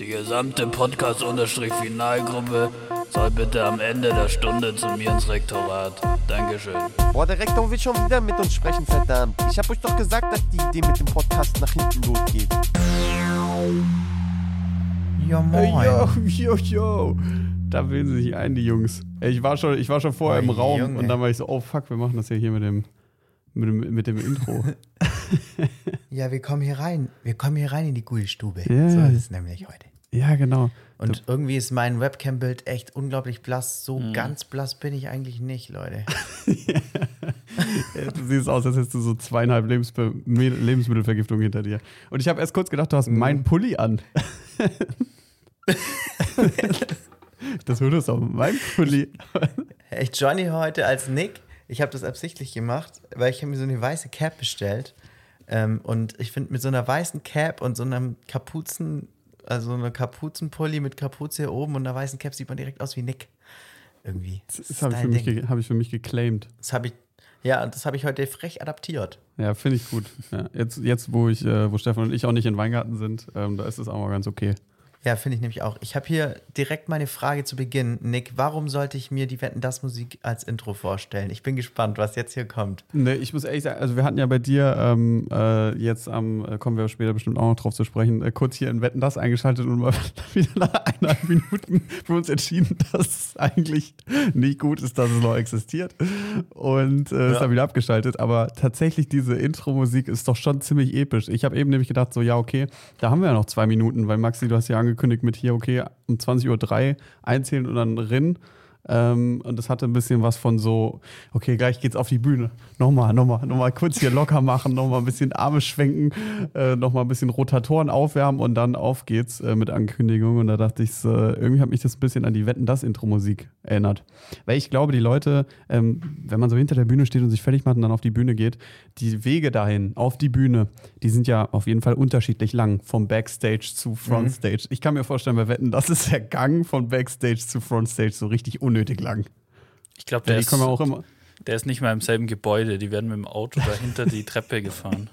Die gesamte Podcast-Finalgruppe soll bitte am Ende der Stunde zu mir ins Rektorat. Dankeschön. Boah, der Rektor will schon wieder mit uns sprechen, verdammt. Ich hab euch doch gesagt, dass die Idee mit dem Podcast nach hinten losgeht. Ja, moin. Yo, yo, yo. Da wählen sie sich ein, die Jungs. Ich war schon, ich war schon vorher Oh, im Raum Junge. und dann war ich so, oh fuck, wir machen das ja hier mit dem, mit dem, mit dem Intro. Ja, wir kommen hier rein. Wir kommen hier rein in die Gulstube. Ja, so ja. ist es nämlich heute. ja, genau. Und irgendwie ist mein Webcam-Bild echt unglaublich blass. So Mhm. ganz blass bin ich eigentlich nicht, Leute. Ja, Du siehst aus, als hättest du so zweieinhalb Lebensbe Me- Lebensmittelvergiftung hinter dir. Und ich habe erst kurz gedacht, du hast Mhm. meinen Pulli an. das würde es auch mein Pulli. Echt Johnny heute als Nick. Ich habe das absichtlich gemacht, weil ich habe mir so eine weiße Cap bestellt. Ähm, und ich finde, mit so einer weißen Cap und so einem Kapuzen, also einer Kapuzenpulli mit Kapuze hier oben und einer weißen Cap sieht man direkt aus wie Nick. Irgendwie. Das habe ich, für mich hab ich für mich geclaimed. Das habe ich, ja, und das habe ich heute frech adaptiert. Ja, finde ich gut. Ja, jetzt, jetzt, wo ich, äh, wo Stefan und ich auch nicht in Weingarten sind, ähm, da ist es auch mal ganz okay. Ja, finde ich nämlich auch. Ich habe hier direkt meine Frage zu Beginn. Nick, warum sollte ich mir die Wetten das Musik als Intro vorstellen? Ich bin gespannt, was jetzt hier kommt. Ne, ich muss ehrlich sagen, also wir hatten ja bei dir ähm, äh, jetzt am, äh, kommen wir später bestimmt auch noch drauf zu sprechen, äh, kurz hier in Wetten das eingeschaltet und mal wieder nach eineinhalb Minuten für uns entschieden, dass es eigentlich nicht gut ist, dass es noch existiert. Und äh, ist Ja. dann wieder abgeschaltet. Aber tatsächlich, diese Intro-Musik ist doch schon ziemlich episch. Ich habe eben nämlich gedacht, so, ja, okay, da haben wir ja noch zwei Minuten, weil Maxi, du hast ja angekündigt mit hier, okay, um 20.03 Uhr einzählen und dann rennen. Ähm, und das hatte ein bisschen was von so, okay, gleich geht's auf die Bühne. Nochmal, nochmal, nochmal kurz hier locker machen, nochmal ein bisschen Arme schwenken, äh, nochmal ein bisschen Rotatoren aufwärmen und dann auf geht's äh, mit Ankündigung. Und da dachte ich, äh, irgendwie hat mich das ein bisschen an die Wetten das Intro-Musik erinnert. Weil ich glaube, die Leute, ähm, wenn man so hinter der Bühne steht und sich fertig macht und dann auf die Bühne geht, die Wege dahin, auf die Bühne, die sind ja auf jeden Fall unterschiedlich lang, vom Backstage zu Frontstage. Ich kann mir vorstellen, bei Wetten, das ist der Gang von Backstage zu Frontstage so richtig unnötig lang. Ich glaube, der, ist, der ist nicht mal im selben Gebäude. Die werden mit dem Auto dahinter die Treppe gefahren.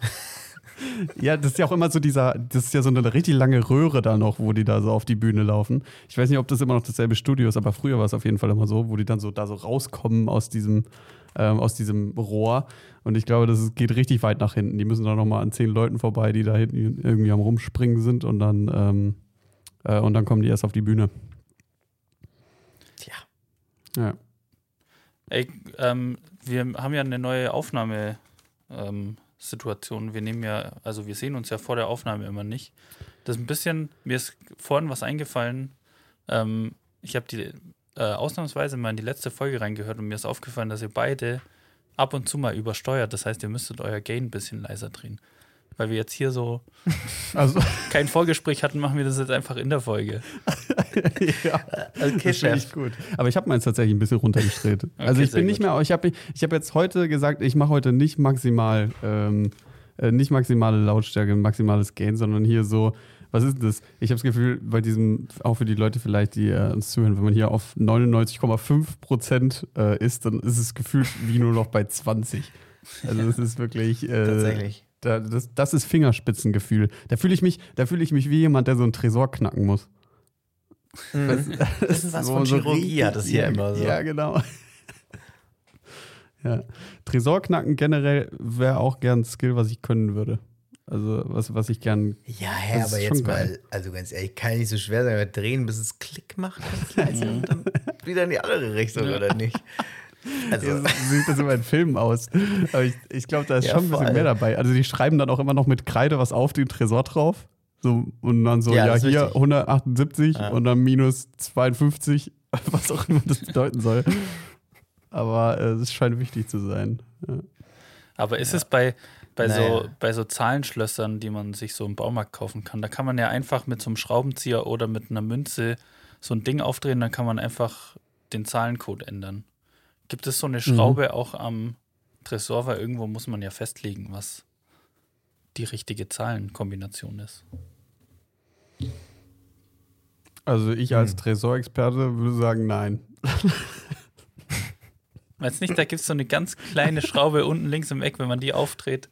Ja, das ist ja auch immer so dieser, das ist ja so eine richtig lange Röhre da noch, wo die da so auf die Bühne laufen. Ich weiß nicht, ob das immer noch dasselbe Studio ist, aber früher war es auf jeden Fall immer so, wo die dann so da so rauskommen aus diesem, ähm, aus diesem Rohr. Und ich glaube, das ist, geht richtig weit nach hinten. Die müssen dann nochmal an zehn Leuten vorbei, die da hinten irgendwie am Rumspringen sind und dann, ähm, äh, und dann kommen die erst auf die Bühne. Ja. Ey, ähm, wir haben ja eine neue Aufnahmesituation. Situation. wir nehmen ja, also wir sehen uns ja vor der Aufnahme immer nicht. Das ist ein bisschen, mir ist vorhin was eingefallen. Ähm, ich habe die äh, ausnahmsweise mal in die letzte Folge reingehört und mir ist aufgefallen, dass ihr beide ab und zu mal übersteuert. Das heißt, ihr müsstet euer Gain ein bisschen leiser drehen. Weil wir jetzt hier so Also, kein Vorgespräch hatten, machen wir das jetzt einfach in der Folge. ja. Okay, Das ich gut. Aber ich habe meins tatsächlich ein bisschen runtergedreht. also ich bin nicht gut. mehr, ich habe ich hab jetzt heute gesagt, ich mache heute nicht maximal, ähm, äh, nicht maximale Lautstärke, maximales Gain, sondern hier so, was ist das? Ich habe das Gefühl, bei diesem, auch für die Leute vielleicht, die äh, uns zuhören, wenn man hier auf 99,5 Prozent äh, ist, dann ist es gefühlt wie nur noch bei 20. Also es ist wirklich. Äh, Tatsächlich. Da, das, das ist Fingerspitzengefühl. Da fühle ich mich, da fühle ich mich wie jemand, der so einen Tresor knacken muss. Mhm. Das ist was von Chirurgie, hat das hier ja, immer so. Ja, genau. ja. Tresorknacken generell wäre auch gern ein Skill, was ich können würde. Also, was, was ich gern. Ja, hä, Das aber jetzt geil. mal, also ganz ehrlich, kann nicht so schwer sein, wir drehen, bis es Klick macht, ganz leise und dann wieder in die andere Richtung, oder nicht? Also, Ja, so sieht das immer in Filmen aus. Aber ich, ich glaube, da ist Ja, schon ein bisschen mehr dabei. Also, die schreiben dann auch immer noch mit Kreide was auf den Tresor drauf. So, und dann so, Ja, ja, hier wichtig. 178 Ja. und dann minus 52, was auch immer das bedeuten soll. Aber äh, es scheint wichtig zu sein. Ja. Aber ist es bei, bei, so, bei so Zahlenschlössern, die man sich so im Baumarkt kaufen kann, da kann man ja einfach mit so einem Schraubenzieher oder mit einer Münze so ein Ding aufdrehen, dann kann man einfach den Zahlencode ändern. Gibt es so eine Schraube auch am Tresor, weil irgendwo muss man ja festlegen, was die richtige Zahlenkombination ist. Also, ich als Tresorexperte würde sagen, nein. Weißt nicht, da gibt es so eine ganz kleine Schraube unten links im Eck, wenn man die aufdreht,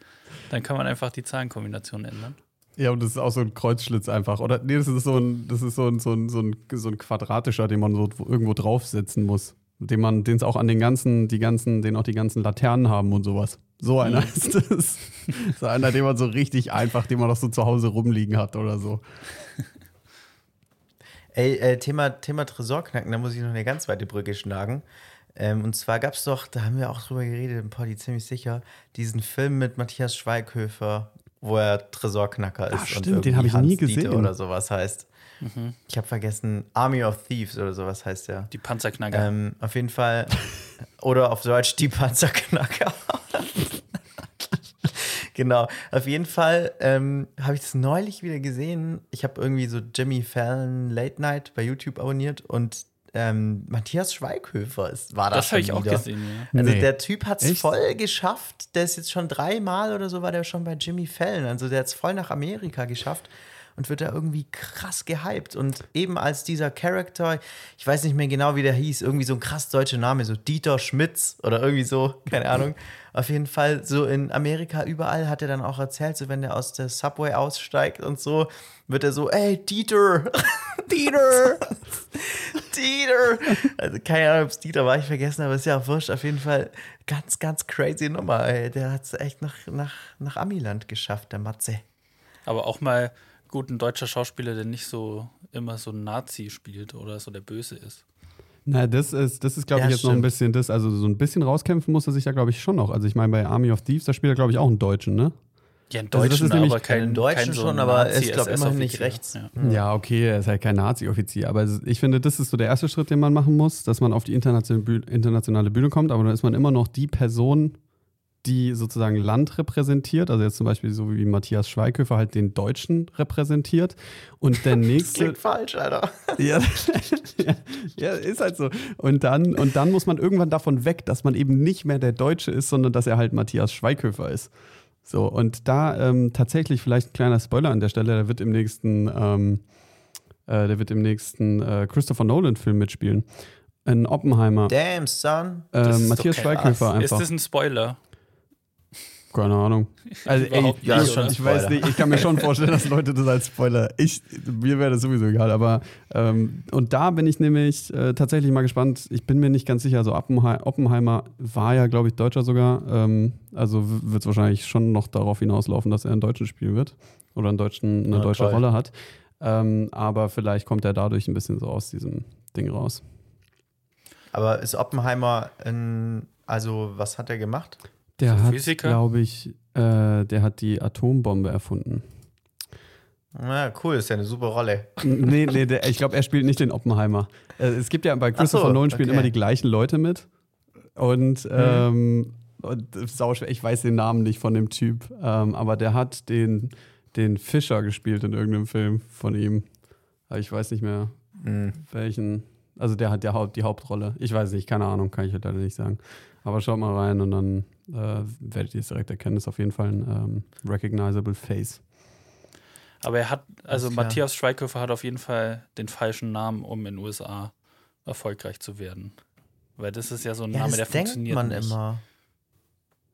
dann kann man einfach die Zahlenkombination ändern. Ja, und das ist auch so ein Kreuzschlitz einfach. Oder nee, das ist so ein, das ist so ein, so ein, so ein, so ein quadratischer, den man so irgendwo draufsetzen muss. Den man, den es auch an den ganzen, die ganzen, den auch die ganzen Laternen haben und sowas. So einer Mhm. ist das. So einer, den man so richtig einfach, den man auch so zu Hause rumliegen hat oder so. Ey, äh, Thema, Thema Tresorknacken, da muss ich noch eine ganz weite Brücke schlagen. Ähm, und zwar gab es doch, da haben wir auch drüber geredet, im Poddy ziemlich sicher, diesen Film mit Matthias Schweighöfer, wo er Tresorknacker ist. Ah, stimmt, den hab ich nie Hans Dieter gesehen. Oder sowas heißt. Ich habe vergessen, Army of Thieves oder sowas heißt der. Die Panzerknacker. Ähm, auf jeden Fall. Oder auf Deutsch die Panzerknacker. genau. Auf jeden Fall ähm, habe ich das neulich wieder gesehen. Ich habe irgendwie so Jimmy Fallon Late Night bei YouTube abonniert und ähm, Matthias Schweighöfer ist, war das. das habe ich auch wieder. gesehen, ja. Also Nee. der Typ hat es voll geschafft. Der ist jetzt schon dreimal oder so war der schon bei Jimmy Fallon. Also der hat es voll nach Amerika geschafft und wird da irgendwie krass gehypt. Und eben als dieser Charakter, ich weiß nicht mehr genau, wie der hieß, irgendwie so ein krass deutscher Name, so Dieter Schmitz oder irgendwie so, keine Ahnung. Auf jeden Fall so in Amerika überall hat er dann auch erzählt, so wenn der aus der Subway aussteigt und so, wird er so, ey, Dieter, Dieter, Dieter. Also keine Ahnung, ob es Dieter war, ich vergessen, aber ist ja auch wurscht. Auf jeden Fall ganz, ganz crazy Nummer. Ey. Der hat es echt nach, nach, nach Amiland geschafft, der Matze. Aber auch mal gut ein deutscher Schauspieler, der nicht so immer so ein Nazi spielt oder so der Böse ist. Na, das ist, das ist glaube Ja, ich, jetzt noch ein stimmt. bisschen das. Also so ein bisschen rauskämpfen muss er sich ja, glaube ich, schon noch. Also ich meine, bei Army of Thieves, da spielt er, glaube ich, auch einen Deutschen, ne? Ja, in Also das Deutschen, ist nämlich aber kein, in Deutschen kein so schon, aber er ist, Nazi- glaub, immerhin nicht rechts. Ja. Ja, okay, er ist halt kein Nazi-Offizier. Aber ich finde, das ist so der erste Schritt, den man machen muss, dass man auf die internationale Bühne, internationale Bühne kommt. Aber dann ist man immer noch die Person, die sozusagen Land repräsentiert. Also jetzt zum Beispiel so wie Matthias Schweighöfer halt den Deutschen repräsentiert. Und der Das nächste. klingt falsch, Alter. Ja, ja, ist halt so. Und dann, und dann muss man irgendwann davon weg, dass man eben nicht mehr der Deutsche ist, sondern dass er halt Matthias Schweighöfer ist. So, und da ähm, tatsächlich vielleicht ein kleiner Spoiler an der Stelle, der wird im nächsten, ähm, äh, der wird im nächsten äh, Christopher Nolan-Film mitspielen. Ein Oppenheimer. Damn, son. Das ist Matthias kein- Schweighöfer Ist einfach. das ein Spoiler? Keine Ahnung. Also, ey, ja, oder? ich weiß nicht, ich kann mir schon vorstellen, dass Leute das als Spoiler. Ich, mir wäre das sowieso egal, aber ähm, und da bin ich nämlich äh, tatsächlich mal gespannt. Ich bin mir nicht ganz sicher. Also Oppenhei Oppenheimer war ja, glaube ich, Deutscher sogar. Ähm, also wird es wahrscheinlich schon noch darauf hinauslaufen, dass er einen Deutschen spielen wird oder einen deutschen, eine Ja, deutsche toll. Rolle hat. Ähm, aber vielleicht kommt er dadurch ein bisschen so aus diesem Ding raus. Aber ist Oppenheimer ein, also was hat er gemacht? Der So hat, Physiker? glaube ich, äh, der hat die Atombombe erfunden. Na, cool, ist ja eine super Rolle. Nee, nee, der, ich glaube, er spielt nicht den Oppenheimer. Äh, Es gibt ja bei Christopher so, Nolan spielen okay. immer die gleichen Leute mit. Und, ähm, und ich weiß den Namen nicht von dem Typ, ähm, aber der hat den, den Fischer gespielt in irgendeinem Film von ihm. Aber ich weiß nicht mehr Hm. welchen. Also der hat der Haupt, die Hauptrolle. Ich weiß nicht, keine Ahnung, kann ich leider nicht sagen. Aber schaut mal rein und dann äh, werdet ihr es direkt erkennen. Ist auf jeden Fall ein ähm, recognizable face. Aber er hat, also. Matthias Schweighöfer hat auf jeden Fall den falschen Namen, um in den USA erfolgreich zu werden. Weil das ist ja so ein Ja, Name, das der denkt funktioniert man nicht. immer.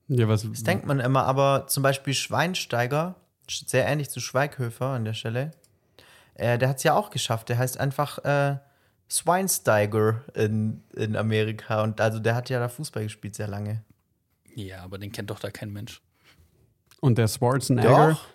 Ja, was, Das denkt man immer, aber zum Beispiel Schweinsteiger, sehr ähnlich zu Schweighöfer an der Stelle, äh, der hat es ja auch geschafft. Der heißt einfach äh, Schweinsteiger in, in Amerika. Und also der hat ja da Fußball gespielt sehr lange. Ja, aber den kennt doch da kein Mensch. Und der Schwarzenegger. Doch.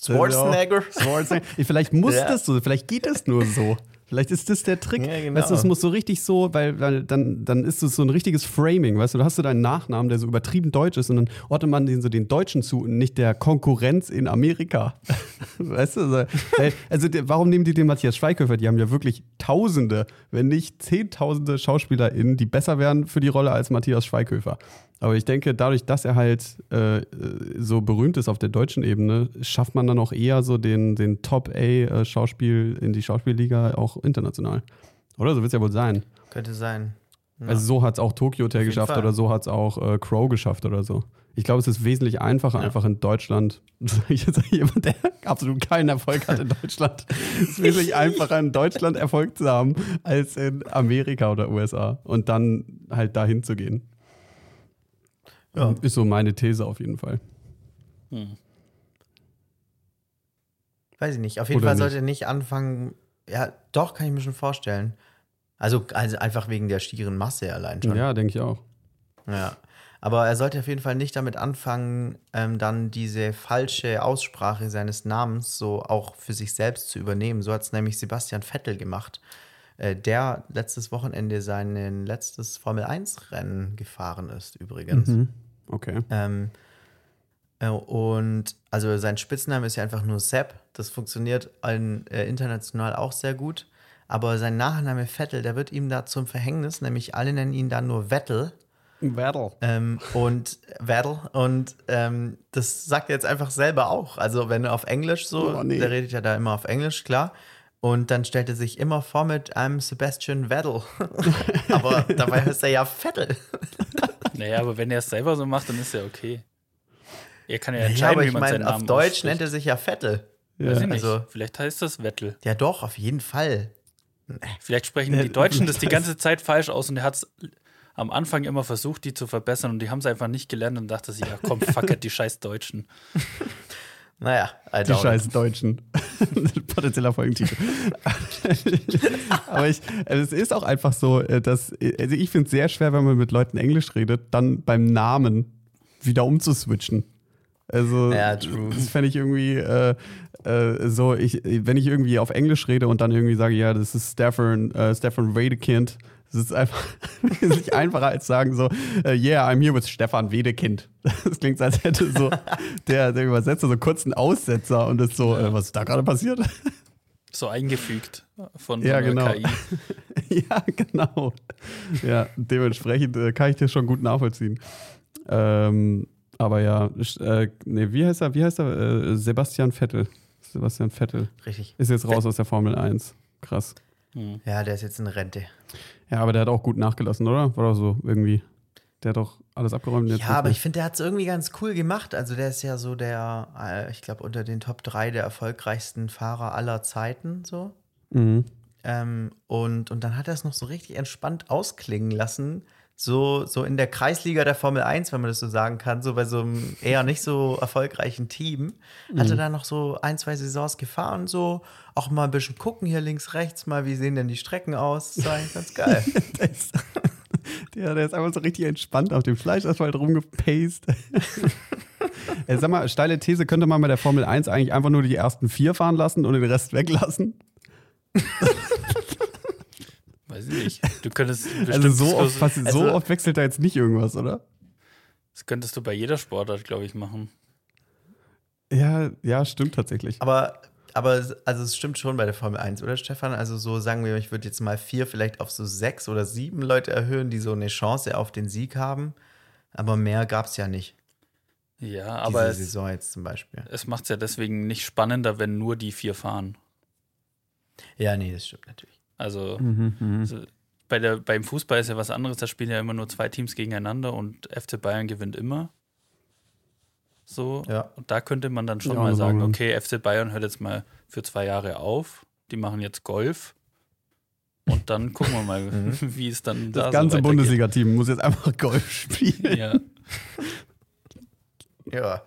Schwarzenegger. Schwarzenegger. Vielleicht muss Ja. das so, vielleicht geht es nur so. Vielleicht ist das der Trick. Ja, genau. Weißt du, es muss so richtig so, weil, weil dann, dann ist es so ein richtiges Framing, weißt du, da hast du deinen Nachnamen, der so übertrieben deutsch ist und dann ordnet man den so den Deutschen zu und nicht der Konkurrenz in Amerika. weißt du, also, also warum nehmen die den Matthias Schweighöfer? Die haben ja wirklich Tausende, wenn nicht Zehntausende SchauspielerInnen, die besser wären für die Rolle als Matthias Schweighöfer. Aber ich denke, dadurch, dass er halt äh, so berühmt ist auf der deutschen Ebene, schafft man dann auch eher so den, den Top-A-Schauspiel in die Schauspielliga auch international. Oder? So wird es ja wohl sein. Könnte sein. Ja. Also so hat es auch Tokyo Hotel geschafft Fall. oder so hat es auch äh, Crow geschafft oder so. Ich glaube, es ist wesentlich einfacher, einfach in Deutschland, sag ich jetzt jemand, der absolut keinen Erfolg hat in Deutschland, es ist wesentlich einfacher in Deutschland Erfolg zu haben, als in Amerika oder USA. Und dann halt dahin zu gehen. Ja. Ist so meine These auf jeden Fall. Hm. weiß ich nicht. Auf jeden Oder Fall nicht? sollte er nicht anfangen. Ja, doch, kann ich mir schon vorstellen. Also, also einfach wegen der schieren Masse allein schon. Ja, denke ich auch. Ja. Aber er sollte auf jeden Fall nicht damit anfangen, ähm, dann diese falsche Aussprache seines Namens so auch für sich selbst zu übernehmen. So hat es nämlich Sebastian Vettel gemacht, der letztes Wochenende sein letztes Formel-1-Rennen gefahren ist, übrigens. Mhm. Okay. Ähm, äh, und also sein Spitzname ist ja einfach nur Sepp. Das funktioniert in, äh, international auch sehr gut. Aber sein Nachname Vettel, der wird ihm da zum Verhängnis, nämlich alle nennen ihn dann nur Vettel. Battle. Ähm, und Vettel. Und ähm, das sagt er jetzt einfach selber auch. Also, wenn er auf Englisch so, Oh, nee. der redet ja da immer auf Englisch, klar. Und dann stellt er sich immer vor mit I'm Sebastian Vettel. Aber dabei heißt er ja Vettel. Naja, aber wenn er es selber so macht, dann ist ja okay. Er kann ja Ja, entscheiden, aber wie ich meine, auf Deutsch ausspricht. nennt er sich ja Vettel. Weiß ich Ja. nicht. also- Vielleicht heißt das Wettel. Ja, doch, auf jeden Fall. Vielleicht sprechen Ja, die Deutschen das die ganze Zeit falsch aus und er hat es am Anfang immer versucht, die zu verbessern und die haben es einfach nicht gelernt und dachte sich, ja komm, fuck it, die scheiß Deutschen. Naja, I Die scheiß Deutschen. Potenzieller Folgentitel. Aber ich, also es ist auch einfach so, äh, dass, also ich finde es sehr schwer, wenn man mit Leuten Englisch redet, dann beim Namen wieder umzuswitchen. Also, Ja, true. das fände ich irgendwie äh, äh, so, ich, wenn ich irgendwie auf Englisch rede und dann irgendwie sage, ja, das ist Stefan, äh, Stefan Wedekind, das ist einfach wesentlich einfacher als sagen so, äh, yeah, I'm here with Stefan Wedekind. Das klingt so, als hätte so der, der Übersetzer so kurz einen Aussetzer und ist so, äh, was ist da gerade passiert? So eingefügt von Ja, so einer genau. KI. ja, genau. Ja, dementsprechend äh, kann ich das schon gut nachvollziehen. Ähm, aber ja, äh, nee, wie heißt er? Wie heißt er? Äh, Sebastian Vettel. Sebastian Vettel Richtig. ist jetzt raus aus der Formel 1. Krass. Ja, der ist jetzt in Rente. Ja, aber der hat auch gut nachgelassen, oder? War doch so irgendwie. Der hat doch alles abgeräumt. jetzt Ja, aber ich finde, der hat es irgendwie ganz cool gemacht. Also der ist ja so der, äh, ich glaube, unter den Top 3 der erfolgreichsten Fahrer aller Zeiten so. Mhm. Ähm, und, und dann hat er es noch so richtig entspannt ausklingen lassen. So, so in der Kreisliga der Formel 1, wenn man das so sagen kann, so bei so einem eher nicht so erfolgreichen Team, hat er da noch so ein, zwei Saisons gefahren, so auch mal ein bisschen gucken hier links, rechts, mal wie sehen denn die Strecken aus. Das war eigentlich ganz geil. Der ist, der, der ist einfach so richtig entspannt auf dem Fleischasphalt rumgepaced. Ey, sag mal, steile These, könnte man bei der Formel 1 eigentlich einfach nur die ersten vier fahren lassen und den Rest weglassen? Weiß ich nicht. Du könntest Also so oft, fast, so Also- oft wechselt da jetzt nicht irgendwas, oder? Das könntest du bei jeder Sportart, glaube ich, machen. Ja, ja, stimmt tatsächlich. Aber, aber es- also es stimmt schon bei der Formel 1, oder Stefan? Also so sagen wir, ich würde jetzt mal vier, vielleicht auf so sechs oder sieben Leute erhöhen, die so eine Chance auf den Sieg haben. Aber mehr gab es ja nicht. Ja, aber diese es, Saison jetzt zum Beispiel. es macht es ja deswegen nicht spannender, wenn nur die vier fahren. Ja, nee, das stimmt natürlich. Also, Mhm, also bei der, beim Fußball ist ja was anderes, da spielen ja immer nur zwei Teams gegeneinander und FC Bayern gewinnt immer. So. Ja. Und da könnte man dann schon Ja, mal das sagen, okay, FC Bayern hört jetzt mal für zwei Jahre auf. Die machen jetzt Golf. Und dann gucken wir mal, wie es dann Das da ganze so. Bundesliga-Team muss jetzt einfach Golf spielen. Ja. Ja.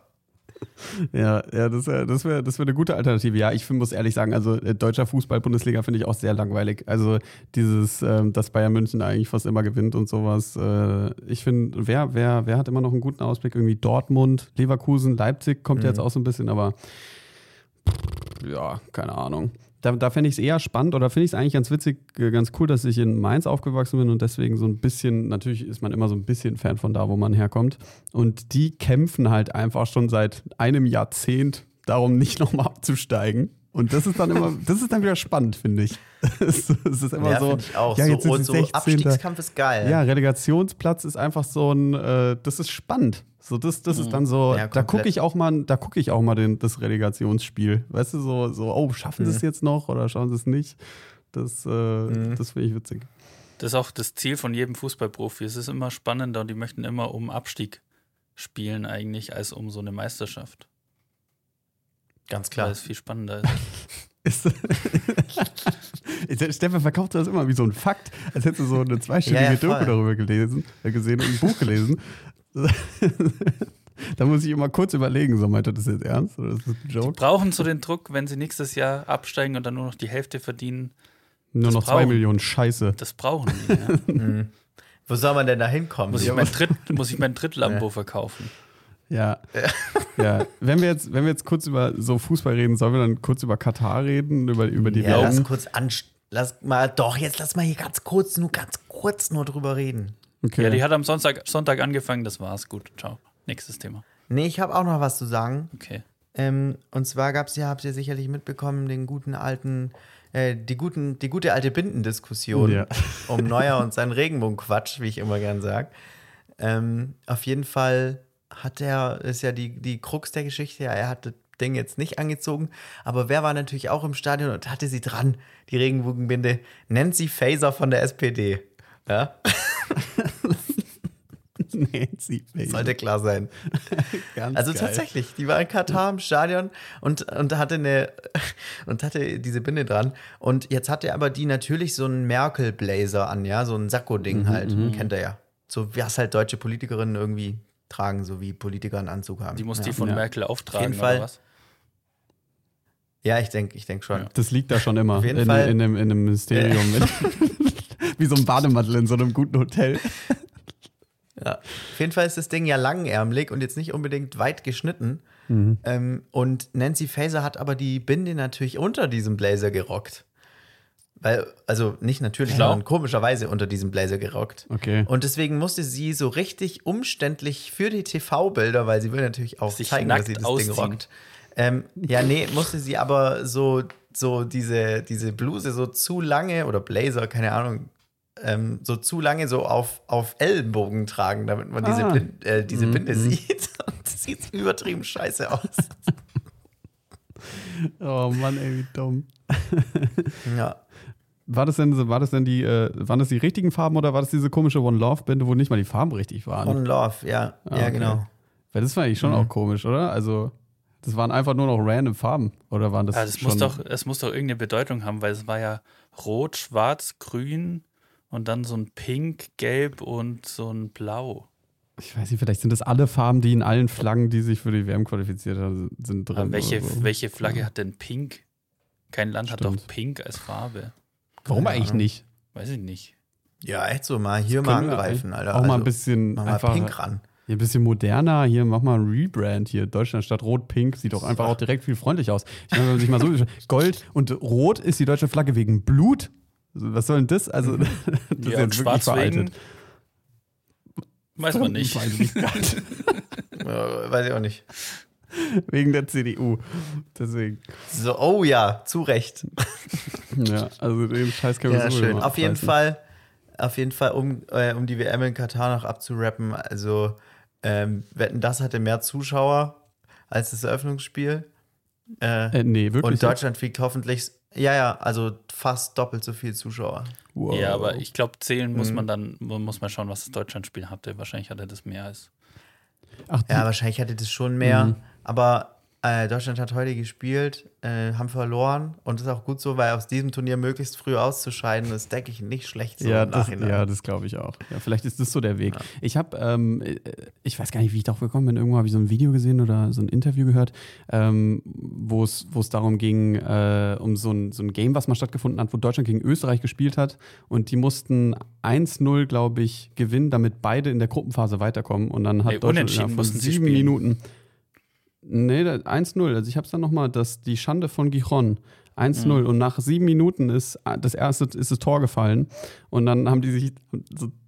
Ja, ja, das wäre das wär, das wär eine gute Alternative. Ja, ich muss ehrlich sagen, also äh, deutscher Fußball-Bundesliga finde ich auch sehr langweilig. Also dieses, ähm, dass Bayern München eigentlich fast immer gewinnt und sowas. Äh, ich finde, wer, wer, wer hat immer noch einen guten Ausblick? Irgendwie Dortmund, Leverkusen, Leipzig kommt Mhm. jetzt auch so ein bisschen, aber ja, keine Ahnung. Da, da fände ich es eher spannend oder finde ich es eigentlich ganz witzig, äh, ganz cool, dass ich in Mainz aufgewachsen bin und deswegen so ein bisschen, natürlich ist man immer so ein bisschen Fan von da, wo man herkommt. Und die kämpfen halt einfach schon seit einem Jahrzehnt darum, nicht nochmal abzusteigen. Und das ist dann immer, das ist dann wieder spannend, finde ich. Es ist immer Ja, so. ich auch. Ja, so, jetzt sind und so 16. Abstiegskampf ist geil. Ja, Relegationsplatz ist einfach so ein, äh, das ist spannend. So, das, das ist dann so, Mhm. Ja, da gucke ich auch mal, da gucke ich auch mal den, das Relegationsspiel. Weißt du, so, so oh, schaffen sie es Mhm. jetzt noch oder schauen sie es nicht? Das, äh, das finde ich witzig. Das ist auch das Ziel von jedem Fußballprofi. Es ist immer spannender und die möchten immer um Abstieg spielen eigentlich als um so eine Meisterschaft. Ganz Weil klar. es viel spannender ist. Stefan verkauft das immer wie so ein Fakt, als hättest du so eine zweistündige Ja, ja. Doku darüber gelesen, äh, gesehen und ein Buch gelesen. Da muss ich immer kurz überlegen, so meint er das jetzt ernst oder ist das ein Joke? Brauchen so den Druck, wenn sie nächstes Jahr absteigen und dann nur noch die Hälfte verdienen. Nur das noch zwei brauchen- Millionen Scheiße. Das brauchen die. Ja. Wo soll man denn da hinkommen? muss, ich mein Dritt, muss ich mein Drittlambo verkaufen? Ja. ja. Wenn wir jetzt, wenn wir jetzt kurz über so Fußball reden, sollen wir dann kurz über Katar reden, über, über die ja, lass kurz an. Lass mal, doch, jetzt lass mal hier ganz kurz, nur ganz kurz nur drüber reden. Okay. Ja, die hat am Sonntag, Sonntag angefangen, das war's. Gut, ciao. Nächstes Thema. Nee, ich habe auch noch was zu sagen. Okay. Ähm, und zwar gab es ja, habt ihr sicherlich mitbekommen, den guten alten, äh, die, guten, die gute alte Bindendiskussion Ja. um Neuer und seinen Regenbogenquatsch, wie ich immer gern sage. Ähm, auf jeden Fall hat er, ist ja die, die Krux der Geschichte, ja, er hat das Ding jetzt nicht angezogen, aber wer war natürlich auch im Stadion und hatte sie dran, die Regenbogenbinde? Nancy Faeser von der SPD. Ja, Nancy Faeser. sollte klar sein. Ganz Also geil. tatsächlich, die war in Katar im Stadion und, und hatte eine und hatte diese Binde dran. Und jetzt hat er aber die natürlich so einen Merkel-Blazer an, ja, so ein Mhm, Sakko-Ding halt. Kennt er ja. So wie es halt deutsche Politikerinnen irgendwie tragen, so wie Politiker einen Anzug haben. Die muss ja. die von Ja. Merkel auftragen, jeden Fall. oder was? Ja, ich denke ich denk schon. Das liegt da schon immer Auf jeden in, Fall. in, einem, in einem Ministerium. Mit, wie so ein Bademantel in so einem guten Hotel. Ja. Auf jeden Fall ist das Ding ja langärmelig und jetzt nicht unbedingt weit geschnitten. Mhm. Ähm, und Nancy Faeser hat aber die Binde natürlich unter diesem Blazer gerockt. Weil, also nicht natürlich, Schlau. sondern komischerweise unter diesem Blazer gerockt. Okay. Und deswegen musste sie so richtig umständlich für die TV-Bilder, weil sie will natürlich auch Sich zeigen, dass sie das ausziehen. Ding rockt. Ähm, ja, nee, musste sie aber so, so diese, diese Bluse so zu lange oder Blazer, keine Ahnung, ähm, so zu lange so auf, auf Ellenbogen tragen, damit man diese, Ah. Bin äh, diese Mhm, Binde mhm. sieht. Und das sieht übertrieben scheiße aus. Oh Mann, ey, wie dumm. ja. War das denn, war das denn die, äh, waren das die richtigen Farben oder war das diese komische One Love Binde, wo nicht mal die Farben richtig waren? On Love, ja. Ah, ja, okay. genau. Weil das war eigentlich schon Mhm. auch komisch, oder? Also, das waren einfach nur noch random Farben. Oder waren das Ja, das schon muss doch, es muss doch irgendeine Bedeutung haben, weil es war ja rot, schwarz, grün und dann so ein Pink, Gelb und so ein Blau. Ich weiß nicht, vielleicht sind das alle Farben, die in allen Flaggen, die sich für die WM qualifiziert haben, sind drin. Aber welche, so. welche Flagge hat denn Pink? Kein Land hat Stimmt. doch Pink als Farbe. Warum Keine eigentlich Ahnung. nicht? Weiß ich nicht. Ja, echt so, mal hier mal Können wir angreifen, Alter. Auch mal ein Also, bisschen mach mal einfach, pink ran. Hier ein bisschen moderner. Hier, mach mal ein Rebrand hier. Deutschland statt Rot-Pink. Sieht doch einfach auch direkt viel freundlich aus. Ich meine, wenn man sich mal so. Gold und Rot ist die deutsche Flagge wegen Blut. Was soll denn das? Also, das ist Ja, jetzt und wirklich veraltet. weiß man nicht. Weiß ich nicht. Ja, weiß ich auch nicht. wegen der CDU. Deswegen. So, oh ja, zu Recht. Ja, also den Scheiß können wir Ja, so schön. Auf jeden. Fall, auf jeden Fall, um, äh, um die WM in Katar noch abzurappen, also ähm, Wetten, das hatte mehr Zuschauer als das Eröffnungsspiel. Äh, Äh, nee, wirklich. und Deutschland fliegt hoffentlich, ja, ja, also fast doppelt so viel Zuschauer. Wow. Ja, aber ich glaube, zählen muss Mhm. man dann, muss man schauen, was das Deutschlandspiel hatte. Wahrscheinlich hatte das mehr als. Ach, Ja, wahrscheinlich hatte das schon mehr, Mhm. aber äh, Deutschland hat heute gespielt, äh, haben verloren und das ist auch gut so, weil aus diesem Turnier möglichst früh auszuscheiden, ist, denke ich, nicht schlecht so ja, im das, Nachhinein. ja, das glaube ich auch. Ja, vielleicht ist das so der Weg. Ich habe, ähm, äh, ich weiß gar nicht, wie ich darauf gekommen bin. Irgendwo habe ich so ein Video gesehen oder so ein Interview gehört, ähm, wo es wo es darum ging, äh, um so ein, so ein Game, was mal stattgefunden hat, wo Deutschland gegen Österreich gespielt hat. Und die mussten 1-0, glaube ich, gewinnen, damit beide in der Gruppenphase weiterkommen. Und dann hat Nee, Deutschland innerhalb von sieben spielen. Minuten. Nee, da- 1-0. Also ich habe es dann nochmal, dass die Schande von Gijon 1-0 Mhm. und nach sieben Minuten ist äh, das erste ist das Tor gefallen und dann haben die sich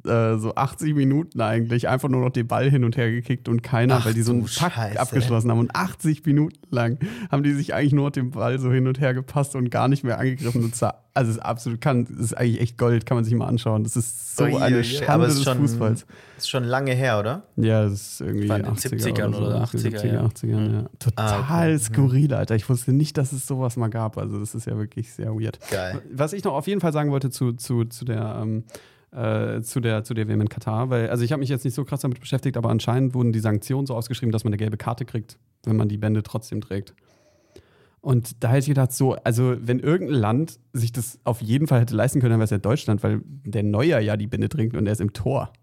äh, so 80 Minuten eigentlich einfach nur noch den Ball hin und her gekickt und keiner, Ach weil die so einen du Takt Scheiße. abgeschlossen haben und 80 Minuten lang haben die sich eigentlich nur noch den Ball so hin und her gepasst und gar nicht mehr angegriffen und zwar, also es ist absolut kann, das ist eigentlich echt Gold, kann man sich mal anschauen. Das ist so Ui, eine ui. Schande es des ist schon, Fußballs. ist schon lange her, oder? Ja, das ist irgendwie War in den 80er 70ern oder 80er, ja. 80er, ja. Total Ah, okay. skurril, Alter. Ich wusste nicht, dass es sowas mal gab. Also das ist ja wirklich sehr weird. Geil. Was ich noch auf jeden Fall sagen wollte zu, zu, zu der ähm, äh, zu der zu der WM in Katar, weil also ich habe mich jetzt nicht so krass damit beschäftigt, aber anscheinend wurden die Sanktionen so ausgeschrieben, dass man eine gelbe Karte kriegt, wenn man die Bände trotzdem trägt. Und da hätte ich gedacht, so, also wenn irgendein Land sich das auf jeden Fall hätte leisten können, dann wäre es ja Deutschland, weil der Neuer ja die Binde trinkt und er ist im Tor.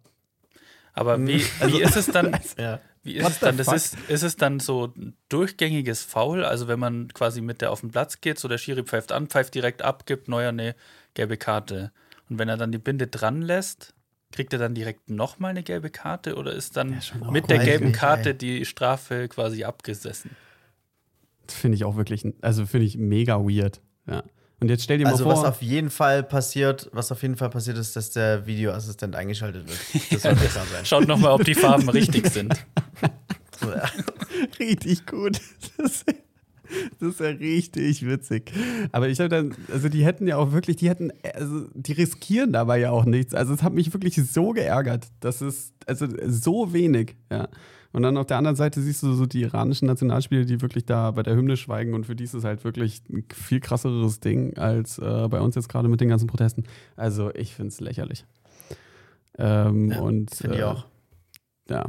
Aber wie, wie ist es dann? Ja. Wie ist What es dann? Das ist, ist es dann so ein durchgängiges Foul? Also wenn man quasi mit der auf den Platz geht, so der Schiri pfeift an, pfeift direkt ab, gibt neuer eine gelbe Karte. Und wenn er dann die Binde dran lässt, kriegt er dann direkt nochmal eine gelbe Karte oder ist dann schon auch mit der gelben nicht, Karte ey. die Strafe quasi abgesessen? Finde ich auch wirklich, also finde ich mega weird. Ja. Und jetzt stell dir Also mal was vor, auf jeden Fall passiert, was auf jeden Fall passiert ist, dass der Videoassistent eingeschaltet wird. Das soll besser sein. Schaut nochmal, ob die Farben richtig sind. So, ja. richtig gut. Das, das ist ja richtig witzig. Aber ich habe dann, also die hätten ja auch wirklich, die hätten, also die riskieren dabei ja auch nichts. Also es hat mich wirklich so geärgert. Das ist, also so wenig, ja. Und dann auf der anderen Seite siehst du so die iranischen Nationalspieler, die wirklich da bei der Hymne schweigen und für die ist es halt wirklich ein viel krasseres Ding als äh, bei uns jetzt gerade mit den ganzen Protesten. Also ich finde es lächerlich. Ähm, Ja, und Finde ich äh, auch. Ja,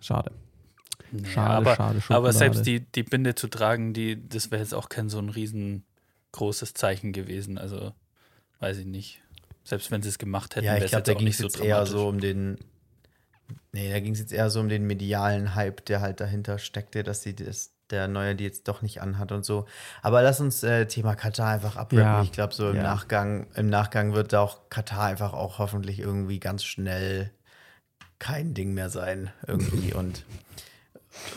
schade. Schade, aber, schade, aber Schokolade. selbst die, die Binde zu tragen, die, das wäre jetzt auch kein so ein riesengroßes Zeichen gewesen. Also, weiß ich nicht. Selbst wenn sie es gemacht hätten, Ja, wäre ich es glaube, jetzt da auch ging nicht es so jetzt eher dramatisch. so um den. Nee, da ging es jetzt eher so um den medialen Hype, der halt dahinter steckte, dass sie das, der Neue die jetzt doch nicht anhat und so. Aber lass uns äh, Thema Katar einfach abrappen. Ja. Ich glaube, so im Ja. Nachgang, im Nachgang wird da auch Katar einfach auch hoffentlich irgendwie ganz schnell kein Ding mehr sein. Irgendwie und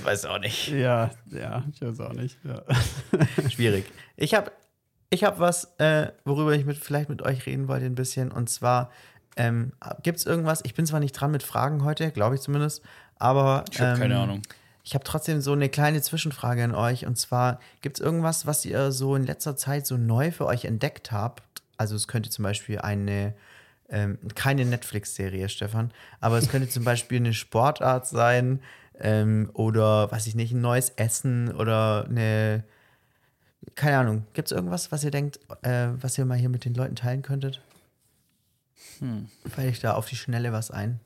weiß auch nicht. Ja, ja, ich weiß auch nicht. Ja. Schwierig. Ich habe ich hab was, äh, worüber ich mit, vielleicht mit euch reden wollte ein bisschen. Und zwar ähm, gibt es irgendwas, ich bin zwar nicht dran mit Fragen heute, glaube ich zumindest, aber Ich habe keine ähm, Ahnung. Ich habe trotzdem so eine kleine Zwischenfrage an euch. Und zwar, gibt es irgendwas, was ihr so in letzter Zeit so neu für euch entdeckt habt? Also es könnte zum Beispiel eine, ähm, keine Netflix-Serie, Stefan, aber es könnte zum Beispiel eine Sportart sein ähm, oder, weiß ich nicht, ein neues Essen oder eine, keine Ahnung. Gibt es irgendwas, was ihr denkt, äh, was ihr mal hier mit den Leuten teilen könntet? Hm. Fällt ich da auf die Schnelle was ein?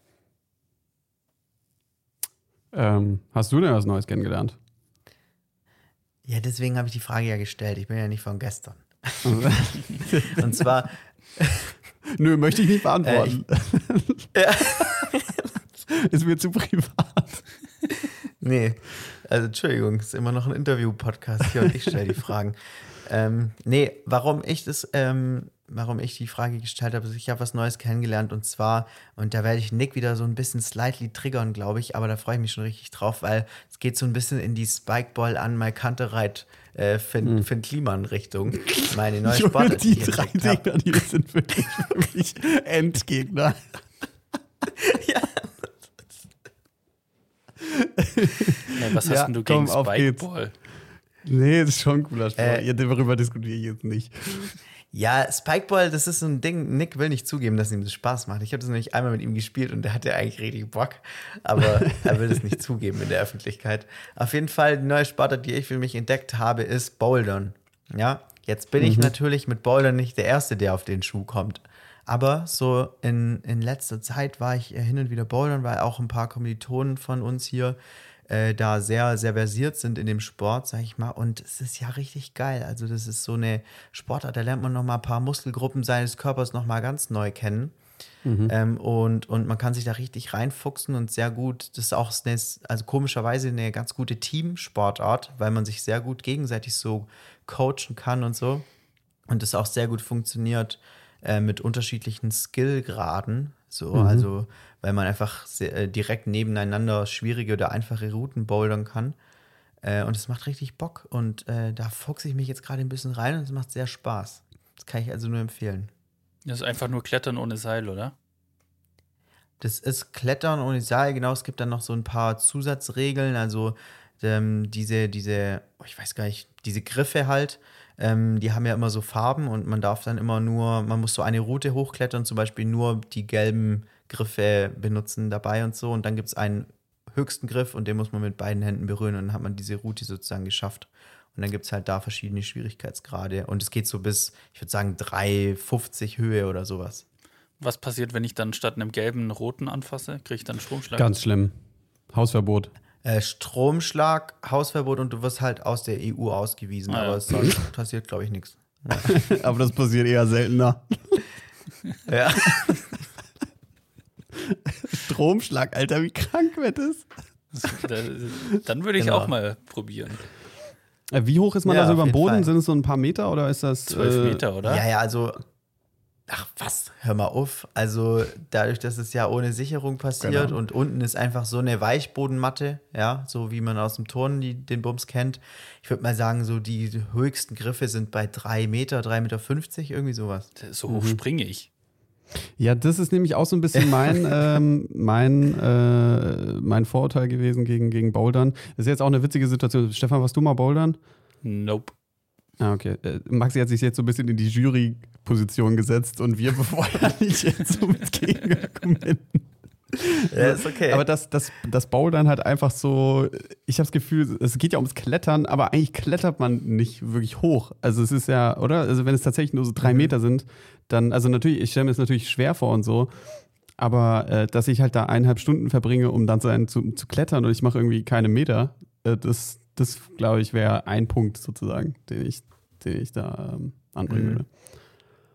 Ähm, hast du denn was Neues kennengelernt? Ja, deswegen habe ich die Frage ja gestellt. Ich bin ja nicht von gestern. Und zwar, Nö, möchte ich nicht Äh, beantworten. Ist mir zu privat. Nee, also Entschuldigung, es ist immer noch ein Interview-Podcast hier und ich stelle die Fragen. Ähm, nee, warum ich das, ähm, warum ich die Frage gestellt habe, ist, ich habe was Neues kennengelernt und zwar, und da werde ich Nick wieder so ein bisschen slightly triggern, glaube ich, aber da freue ich mich schon richtig drauf, weil es geht so ein bisschen in die Spikeball an My Kantereit äh, Finn, Finn Kliman Richtung. Meine neue Sportart. die drei. Dinger, die sind wirklich, wirklich Endgegner. Ja, was Ja, hast denn du komm, gegen. Spikeball? Nee, das ist schon ein cooler Sport. Äh, ja, darüber diskutiere ich jetzt nicht. Ja, Spikeball, das ist so ein Ding. Nick will nicht zugeben, dass ihm das Spaß macht. Ich habe das nämlich einmal mit ihm gespielt und der hatte eigentlich richtig Bock. Aber er will es nicht zugeben in der Öffentlichkeit. Auf jeden Fall, die neue Sportart, die ich für mich entdeckt habe, ist Bouldern. Ja, jetzt bin ich natürlich mit Bouldern nicht der Erste, der auf den Schuh kommt. Aber so in, in letzter Zeit war ich hin und wieder Bouldern, weil auch ein paar Kommilitonen von uns hier äh, da sehr, sehr versiert sind in dem Sport, sag ich mal. Und es ist ja richtig geil. Also, das ist so eine Sportart, da lernt man noch mal ein paar Muskelgruppen seines Körpers noch mal ganz neu kennen. Ähm, und, und man kann sich da richtig reinfuchsen und sehr gut, das ist auch eine, also komischerweise eine ganz gute Teamsportart, weil man sich sehr gut gegenseitig so coachen kann und so. Und das auch sehr gut funktioniert äh, mit unterschiedlichen Skillgraden. So, also, weil man einfach sehr, äh, direkt nebeneinander schwierige oder einfache Routen bouldern kann. Äh, und es macht richtig Bock. Und äh, da fuchse ich mich jetzt gerade ein bisschen rein und es macht sehr Spaß. Das kann ich also nur empfehlen. Das ist einfach nur Klettern ohne Seil, oder? Das ist Klettern ohne Seil, genau. Es gibt dann noch so ein paar Zusatzregeln, also ähm, diese, diese, oh, ich weiß gar nicht, diese Griffe halt, ähm, die haben ja immer so Farben und man darf dann immer nur, man muss so eine Route hochklettern, zum Beispiel nur die gelben Griffe benutzen dabei und so. Und dann gibt es einen höchsten Griff und den muss man mit beiden Händen berühren und dann hat man diese Route sozusagen geschafft. Und dann gibt es halt da verschiedene Schwierigkeitsgrade. Und es geht so bis, ich würde sagen, 3,50 Höhe oder sowas. Was passiert, wenn ich dann statt einem gelben einen roten anfasse? Kriege ich dann einen Stromschlag? Ganz schlimm. Hausverbot. Äh, Stromschlag, Hausverbot und du wirst halt aus der EU ausgewiesen. Ah, ja. aber sonst passiert, glaube ich, nichts. Aber das passiert eher seltener. Ja. Stromschlag, Alter, wie krank wird das? Da, dann würde ich Genau. auch mal probieren. Äh, Wie hoch ist man Ja, da so über dem Boden? Fall. Sind es so ein paar Meter oder ist das. Zwölf äh, Meter, oder? Ja, ja, also. Ach was, hör mal auf. Also dadurch, dass es ja ohne Sicherung passiert Genau. und unten ist einfach so eine Weichbodenmatte, ja, so wie man aus dem Turnen die, den Bums kennt. Ich würde mal sagen, so die höchsten Griffe sind bei drei Meter, drei Meter, fünfzig, irgendwie sowas. So hoch springe ich. Ja, das ist nämlich auch so ein bisschen mein, ähm, mein, äh, mein Vorurteil gewesen gegen, gegen Bouldern. Das ist jetzt auch eine witzige Situation. Stefan, warst du mal Bouldern? Nope. Ah, okay. Äh, Maxi hat sich jetzt so ein bisschen in die Jury-Position gesetzt und wir befeuern dich jetzt so mit Gegenargumenten. Ja, ist okay. Aber das, das, das Bouldern hat einfach so, ich habe das Gefühl, es geht ja ums Klettern, aber eigentlich klettert man nicht wirklich hoch. Also es ist ja, oder? Also wenn es tatsächlich nur so drei Mhm. Meter sind, dann, also natürlich, ich stelle mir das natürlich schwer vor und so, aber äh, dass ich halt da eineinhalb Stunden verbringe, um dann so einen zu, zu klettern und ich mache irgendwie keine Meter, äh, das, das glaube ich, wäre ein Punkt sozusagen, den ich, den ich da ähm, anbringen Mhm. würde.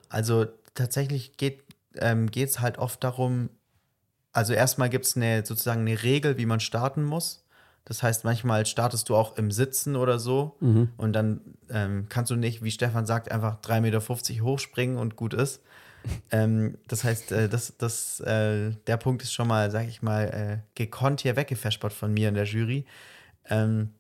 Also tatsächlich geht ähm, es halt oft darum, also erstmal gibt es eine, sozusagen eine Regel, wie man starten muss. Das heißt, manchmal startest du auch im Sitzen oder so und dann ähm, kannst du nicht, wie Stefan sagt, einfach 3,50 Meter hochspringen und gut ist. ähm, das heißt, äh, das, das, äh, der Punkt ist schon mal, sag ich mal, äh, gekonnt hier weggefespert von mir in der Jury. Ähm,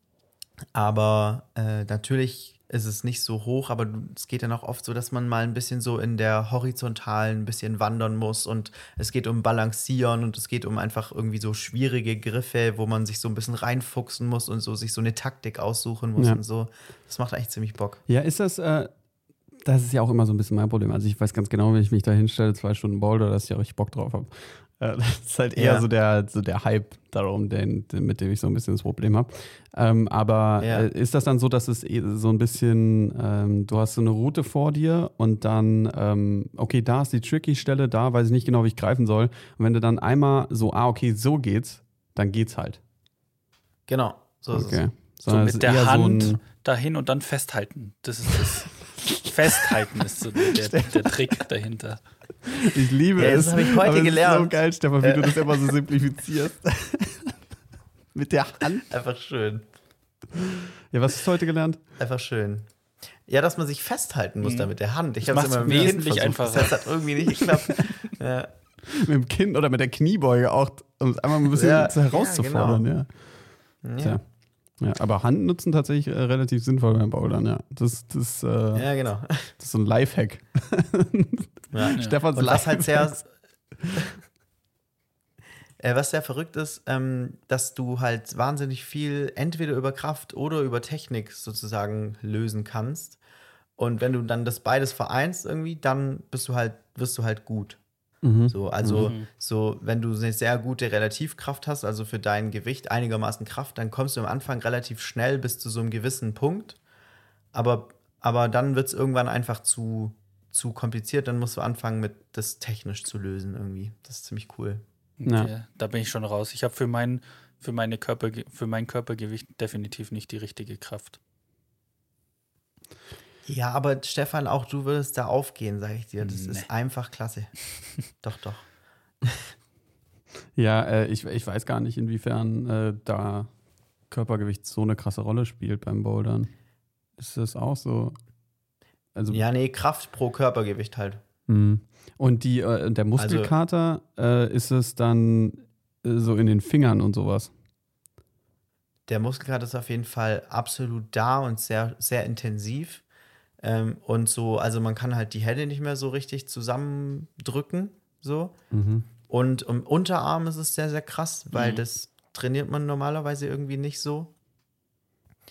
aber äh, natürlich ist es nicht so hoch, aber es geht dann auch oft so, dass man mal ein bisschen so in der horizontalen ein bisschen wandern muss und es geht um Balancieren und es geht um einfach irgendwie so schwierige Griffe, wo man sich so ein bisschen reinfuchsen muss und so sich so eine Taktik aussuchen muss Ja. und so. Das macht eigentlich ziemlich Bock. Ja, ist das, äh, das ist ja auch immer so ein bisschen mein Problem. Also ich weiß ganz genau, wenn ich mich da hinstelle, zwei Stunden Boulder, dass ich ja richtig Bock drauf habe. Äh, das ist halt eher Ja. so, der, so der Hype darum, den, mit dem ich so ein bisschen das Problem habe. Ähm, aber Ja. äh, ist das dann so, dass es eh so ein bisschen, ähm, du hast so eine Route vor dir und dann, ähm, okay, da ist die tricky Stelle, da weiß ich nicht genau, wie ich greifen soll. Und wenn du dann einmal so, ah, okay, so geht's, dann geht's halt. Genau, so ist Okay. So Sondern es mit ist eher der so Hand ein- dahin und dann festhalten. Das ist das. Festhalten ist so der, der Trick dahinter. Ich liebe Ja, es. das habe ich heute aber es Ist so gelernt. geil, Stefan, wie du das immer so simplifizierst. Mit der Hand. Einfach schön. Ja, was hast du heute gelernt? Einfach schön. Ja, dass man sich festhalten muss da mit der Hand. Ich habe es immer mit wesentlich versucht. einfacher. Das hat irgendwie nicht geklappt. ja. Mit dem Kinn oder mit der Kniebeuge auch, um es einmal ein bisschen Ja, zu herauszufordern, ja. Ja. Ja. Aber Hand nutzen tatsächlich äh, relativ sinnvoll beim Bouldern, ja. Das, das, äh, ja, genau. das ist so ein Lifehack. Ja. Stefans Und was halt sehr, äh, was sehr verrückt ist, ähm, dass du halt wahnsinnig viel entweder über Kraft oder über Technik sozusagen lösen kannst. Und wenn du dann das beides vereinst irgendwie, dann bist du halt, wirst du halt gut. Mhm. So, also so, wenn du eine sehr gute Relativkraft hast, also für dein Gewicht einigermaßen Kraft, dann kommst du am Anfang relativ schnell bis zu so einem gewissen Punkt. Aber, aber dann wird es irgendwann einfach zu, zu kompliziert, dann musst du anfangen, mit das technisch zu lösen irgendwie. Das ist ziemlich cool. Ja. Okay, da bin ich schon raus. Ich habe für mein, für, meine Körper, für mein Körpergewicht definitiv nicht die richtige Kraft. Ja, aber Stefan, auch du würdest da aufgehen, sage ich dir. Das Nee. ist einfach klasse. doch, doch. Ja, äh, ich, ich weiß gar nicht, inwiefern äh, da Körpergewicht so eine krasse Rolle spielt beim Bouldern. Ist das auch so? Also, Ja, nee, Kraft pro Körpergewicht halt. Mhm. Und die, äh, der Muskelkater, äh, ist es dann äh, so in den Fingern und sowas? Der Muskelkater ist auf jeden Fall absolut da und sehr, sehr intensiv. Ähm, und so, also man kann halt die Hände nicht mehr so richtig zusammendrücken. So. Mhm. Und im Unterarm ist es sehr, sehr krass, weil Mhm. das trainiert man normalerweise irgendwie nicht so.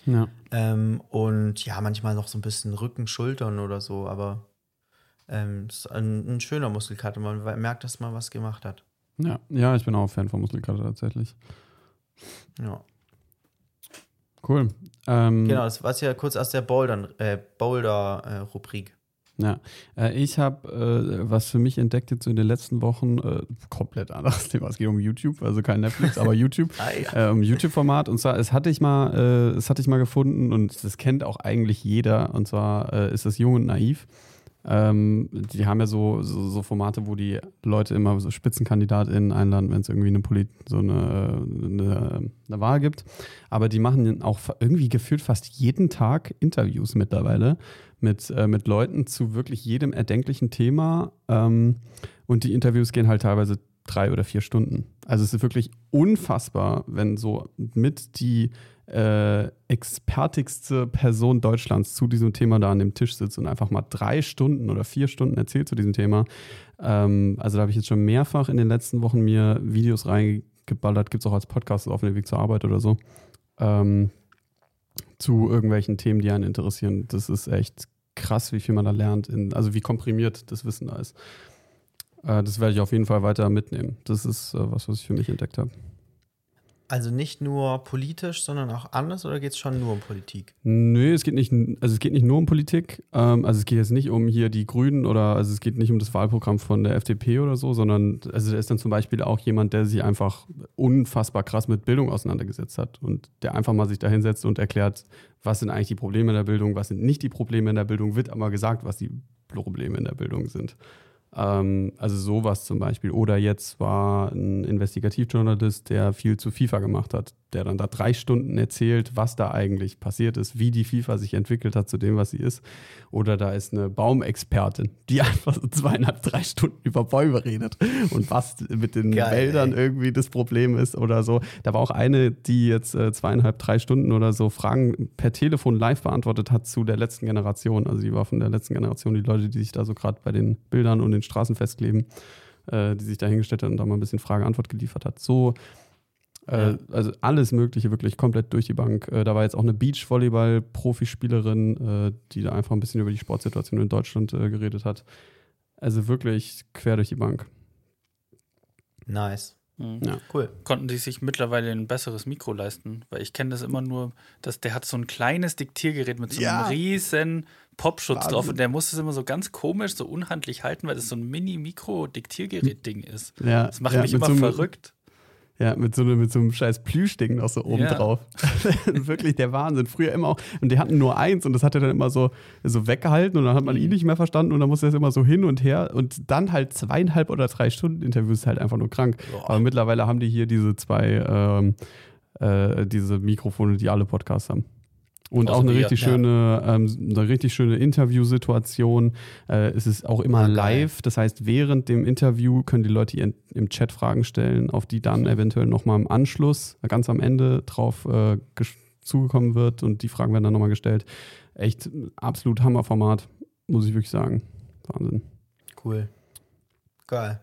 Ja. Ähm, und ja, manchmal noch so ein bisschen Rücken, Schultern oder so, aber ähm, es ist ein, ein schöner Muskelkater. Man merkt, dass man was gemacht hat. Ja. ja, ich bin auch Fan von Muskelkater tatsächlich. Ja. Cool. Ähm, Genau, das war ja kurz aus der Boulder- äh, Boulder-Rubrik. Ja, äh, ich habe äh, was für mich entdeckt jetzt in den letzten Wochen, äh, komplett anderes Thema. Es geht um YouTube, also kein Netflix, aber YouTube, Ah, ja. äh, um YouTube-Format. Und zwar, es hatte ich mal, äh, es hatte ich mal gefunden und das kennt auch eigentlich jeder. Und zwar äh, ist das Jung und Naiv. Ähm, die haben ja so, so, so, Formate, wo die Leute immer so SpitzenkandidatInnen einladen, wenn es irgendwie eine, Polit so eine, eine, eine, Wahl gibt. Aber die machen auch irgendwie gefühlt fast jeden Tag Interviews mittlerweile mit, äh, mit Leuten zu wirklich jedem erdenklichen Thema. Ähm, und die Interviews gehen halt teilweise drei oder vier Stunden. Also es ist wirklich unfassbar, wenn so mit die äh, expertigste Person Deutschlands zu diesem Thema da an dem Tisch sitzt und einfach mal drei Stunden oder vier Stunden erzählt zu diesem Thema. Ähm, also da habe ich jetzt schon mehrfach in den letzten Wochen mir Videos reingeballert, gibt es auch als Podcast auf dem Weg zur Arbeit oder so, ähm, zu irgendwelchen Themen, die einen interessieren. Das ist echt krass, wie viel man da lernt, in, also wie komprimiert das Wissen da ist. Äh, das werde ich auf jeden Fall weiter mitnehmen. Das ist äh, was, was ich für mich entdeckt habe. Also nicht nur politisch, sondern auch anders oder geht es schon nur um Politik? Nö, es geht nicht, also es geht nicht nur um Politik. Ähm, also es geht jetzt nicht um hier die Grünen oder also es geht nicht um das Wahlprogramm von der FDP oder so, sondern also da ist dann zum Beispiel auch jemand, der sich einfach unfassbar krass mit Bildung auseinandergesetzt hat und der einfach mal sich da hinsetzt und erklärt, was sind eigentlich die Probleme in der Bildung, was sind nicht die Probleme in der Bildung, wird aber gesagt, was die Probleme in der Bildung sind. Ähm, also sowas zum Beispiel. Oder jetzt war ein Investigativjournalist, der viel zu FIFA gemacht hat, der dann da drei Stunden erzählt, was da eigentlich passiert ist, wie die FIFA sich entwickelt hat zu dem, was sie ist. Oder da ist eine Baumexpertin, die einfach so zweieinhalb, drei Stunden über Bäume redet und was mit den Geil, Wäldern ey. irgendwie das Problem ist oder so. Da war auch eine, die jetzt äh, zweieinhalb, drei Stunden oder so Fragen per Telefon live beantwortet hat zu der letzten Generation. Also die war von der letzten Generation, die Leute, die sich da so gerade bei den Bildern und den Straßen festkleben, äh, die sich da hingestellt hat und da mal ein bisschen Frage-Antwort geliefert hat. So äh, also alles Mögliche, wirklich komplett durch die Bank. Äh, da war jetzt auch eine Beachvolleyball-Profispielerin, äh, die da einfach ein bisschen über die Sportsituation in Deutschland äh, geredet hat. Also wirklich quer durch die Bank. Nice. Mhm. Ja. Cool. Konnten die sich mittlerweile ein besseres Mikro leisten? Weil ich kenne das immer nur, dass der hat so ein kleines Diktiergerät mit so einem ja. riesen Popschutz Wahnsinn. drauf und der muss es immer so ganz komisch, so unhandlich halten, weil das so ein Mini-Mikro-Diktiergerät-Ding ist. Ja. Das macht ja, mich immer so verrückt. Ja, mit so, mit so einem scheiß Plüschding noch so oben ja. drauf. Wirklich der Wahnsinn. Früher immer auch. Und die hatten nur eins und das hat er dann immer so, so weggehalten und dann hat man ihn mhm. nicht mehr verstanden und dann musste er es immer so hin und her. Und dann halt zweieinhalb oder drei Stunden Interviews ist halt einfach nur krank. Boah. Aber mittlerweile haben die hier diese zwei, ähm, äh, diese Mikrofone, die alle Podcasts haben. Und auch eine richtig, schöne, ähm, eine richtig schöne Interviewsituation. Äh, es ist auch immer live. Das heißt, während dem Interview können die Leute ihren, im Chat Fragen stellen, auf die dann eventuell nochmal im Anschluss, ganz am Ende drauf äh, zugekommen wird und die Fragen werden dann nochmal gestellt. Echt absolut Hammerformat, muss ich wirklich sagen. Wahnsinn. Cool. Geil.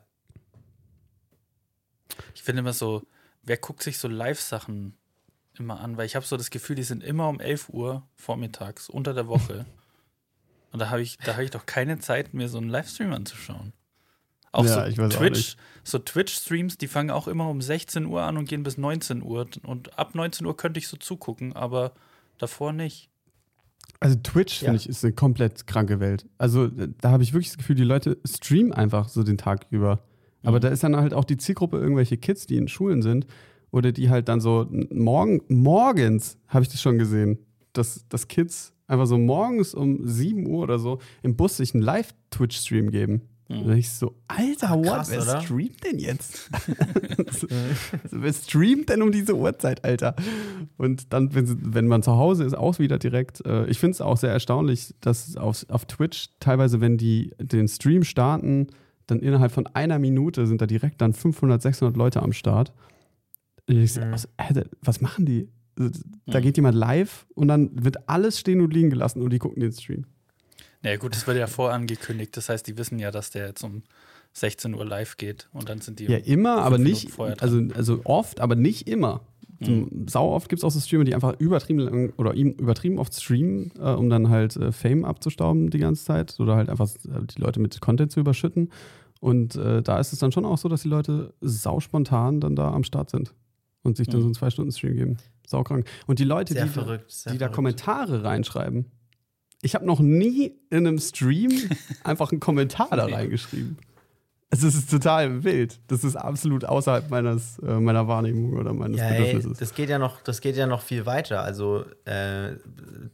Ich finde immer so, wer guckt sich so Live-Sachen immer an, weil ich habe so das Gefühl, die sind immer um 11 Uhr vormittags unter der Woche. Und da habe ich, da ich doch keine Zeit, mir so einen Livestream anzuschauen. Auch ja, so Twitch, so Twitch-Streams, die fangen auch immer um 16 Uhr an und gehen bis 19 Uhr. Und ab 19 Uhr könnte ich so zugucken, aber davor nicht. Also Twitch, ja. finde ich, ist eine komplett kranke Welt. Also da habe ich wirklich das Gefühl, die Leute streamen einfach so den Tag über. Aber mhm. da ist dann halt auch die Zielgruppe irgendwelche Kids, die in Schulen sind oder die halt dann so morgen, morgens habe ich das schon gesehen, dass, dass Kids einfach so morgens um 7 Uhr oder so im Bus sich einen Live-Twitch-Stream geben. Mhm. Ich so, Alter, what? Krass, wer oder? streamt denn jetzt? wer streamt denn um diese Uhrzeit, Alter? Und dann, wenn, wenn man zu Hause ist, auch wieder direkt. Äh, ich finde es auch sehr erstaunlich, dass auf, auf Twitch teilweise, wenn die den Stream starten, dann innerhalb von einer Minute sind da direkt dann 500, 600 Leute am Start. Ich so, mhm. was, was machen die? Da mhm. geht jemand live und dann wird alles stehen und liegen gelassen und die gucken den Stream. Naja, gut, das wird ja vorangekündigt. Das heißt, die wissen ja, dass der jetzt um 16 Uhr live geht und dann sind die. Ja, immer, aber nicht. Also, also oft, aber nicht immer. Mhm. Sau oft gibt es auch so Streamer, die einfach übertrieben lang oder übertrieben oft streamen, äh, um dann halt äh, Fame abzustauben die ganze Zeit oder halt einfach äh, die Leute mit Content zu überschütten. Und äh, da ist es dann schon auch so, dass die Leute sau spontan dann da am Start sind und sich dann mhm. so einen Zwei-Stunden-Stream geben. Saukrank. Und die Leute, die, verrückt, die da Kommentare reinschreiben. Ich habe noch nie in einem Stream einfach einen Kommentar da reingeschrieben. Es ist total wild. Das ist absolut außerhalb meines, äh, meiner Wahrnehmung oder meines ja, Bedürfnisses. Ey, das geht ja noch, das geht ja noch viel weiter. Also äh,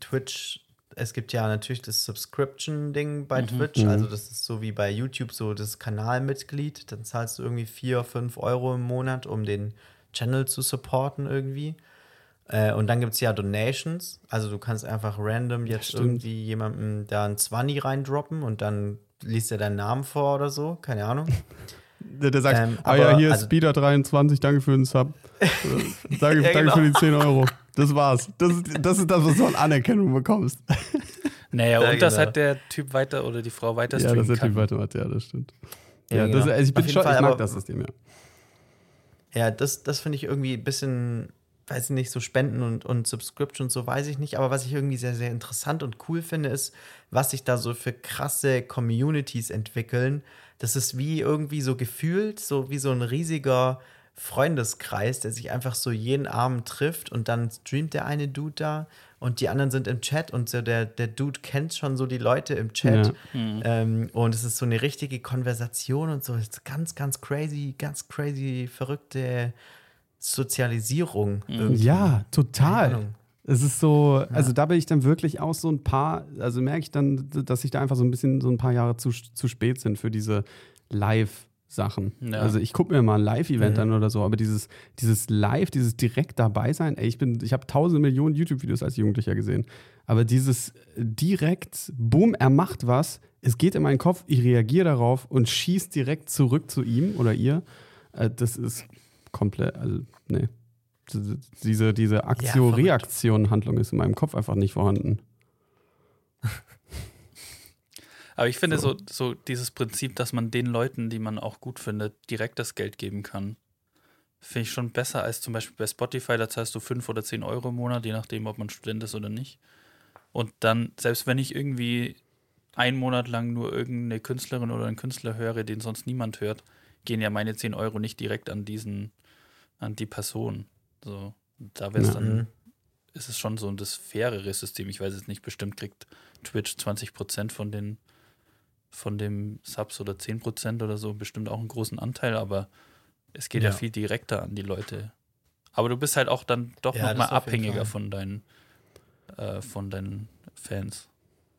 Twitch es gibt ja natürlich das Subscription-Ding bei Mhm. Twitch. Mhm. Also das ist so wie bei YouTube so das Kanalmitglied. Dann zahlst du irgendwie 4, 5 Euro im Monat, um den Channel zu supporten irgendwie. Äh, und dann gibt es ja Donations. Also du kannst einfach random jetzt irgendwie jemandem da ein 20 reindroppen und dann liest er deinen Namen vor oder so. Keine Ahnung. Der, der sagt, Ähm, ah ja, aber, hier also- Speeder23, danke für den Sub. Äh, danke, Ja, danke genau. für die 10 Euro. Das war's. Das, ist- das ist das, was du an Anerkennung bekommst. Naja, Ja, und das genau. hat der Typ weiter oder die Frau weiter Ja, das streamen ist kann. natürlich weiter macht, ja, das stimmt. Ja, Ja, das, genau. also ich bin schon, Fall, ich mag aber- das System, ja. Ja, das, das finde ich irgendwie ein bisschen, weiß ich nicht, so Spenden und, und Subscription, so weiß ich nicht. Aber was ich irgendwie sehr, sehr interessant und cool finde, ist, was sich da so für krasse Communities entwickeln. Das ist wie irgendwie so gefühlt, so wie so ein riesiger Freundeskreis, der sich einfach so jeden Abend trifft und dann streamt der eine Dude da und die anderen sind im Chat und so der, der Dude kennt schon so die Leute im Chat. Mhm. Ähm, und es ist so eine richtige Konversation und so. Es ist ganz, ganz crazy, ganz crazy, verrückte Sozialisierung. irgendwie. Ja, total. Es ist so, also da bin ich dann wirklich auch so ein paar, also merke ich dann, dass ich da einfach so ein bisschen so ein paar Jahre zu, zu spät sind für diese Live-Sachen. Ja. Also ich gucke mir mal ein Live-Event Mhm. an oder so, aber dieses, dieses Live, dieses direkt dabei sein, ey, ich bin, ich habe tausende Millionen YouTube-Videos als Jugendlicher gesehen. Aber dieses direkt, boom, er macht was, es geht in meinen Kopf, ich reagiere darauf und schieße direkt zurück zu ihm oder ihr, äh, das ist komplett, also, nee. Diese, diese Aktion-Reaktion-Handlung ist in meinem Kopf einfach nicht vorhanden. Aber ich finde so. so, dieses Prinzip, dass man den Leuten, die man auch gut findet, direkt das Geld geben kann, finde ich schon besser als zum Beispiel bei Spotify. Da zahlst du 5 oder 10 Euro im Monat, je nachdem, ob man Student ist oder nicht. Und dann, selbst wenn ich irgendwie einen Monat lang nur irgendeine Künstlerin oder einen Künstler höre, den sonst niemand hört, gehen ja meine 10 Euro nicht direkt an diesen, an die Person. So, da wäre es dann Mhm. ist es schon so ein das fairere System. Ich weiß jetzt nicht, bestimmt kriegt Twitch 20% von den von dem Subs oder 10% oder so, bestimmt auch einen großen Anteil, aber es geht ja, Ja. viel direkter an die Leute. Aber du bist halt auch dann doch Ja, nochmal abhängiger von deinen, äh, von deinen Fans.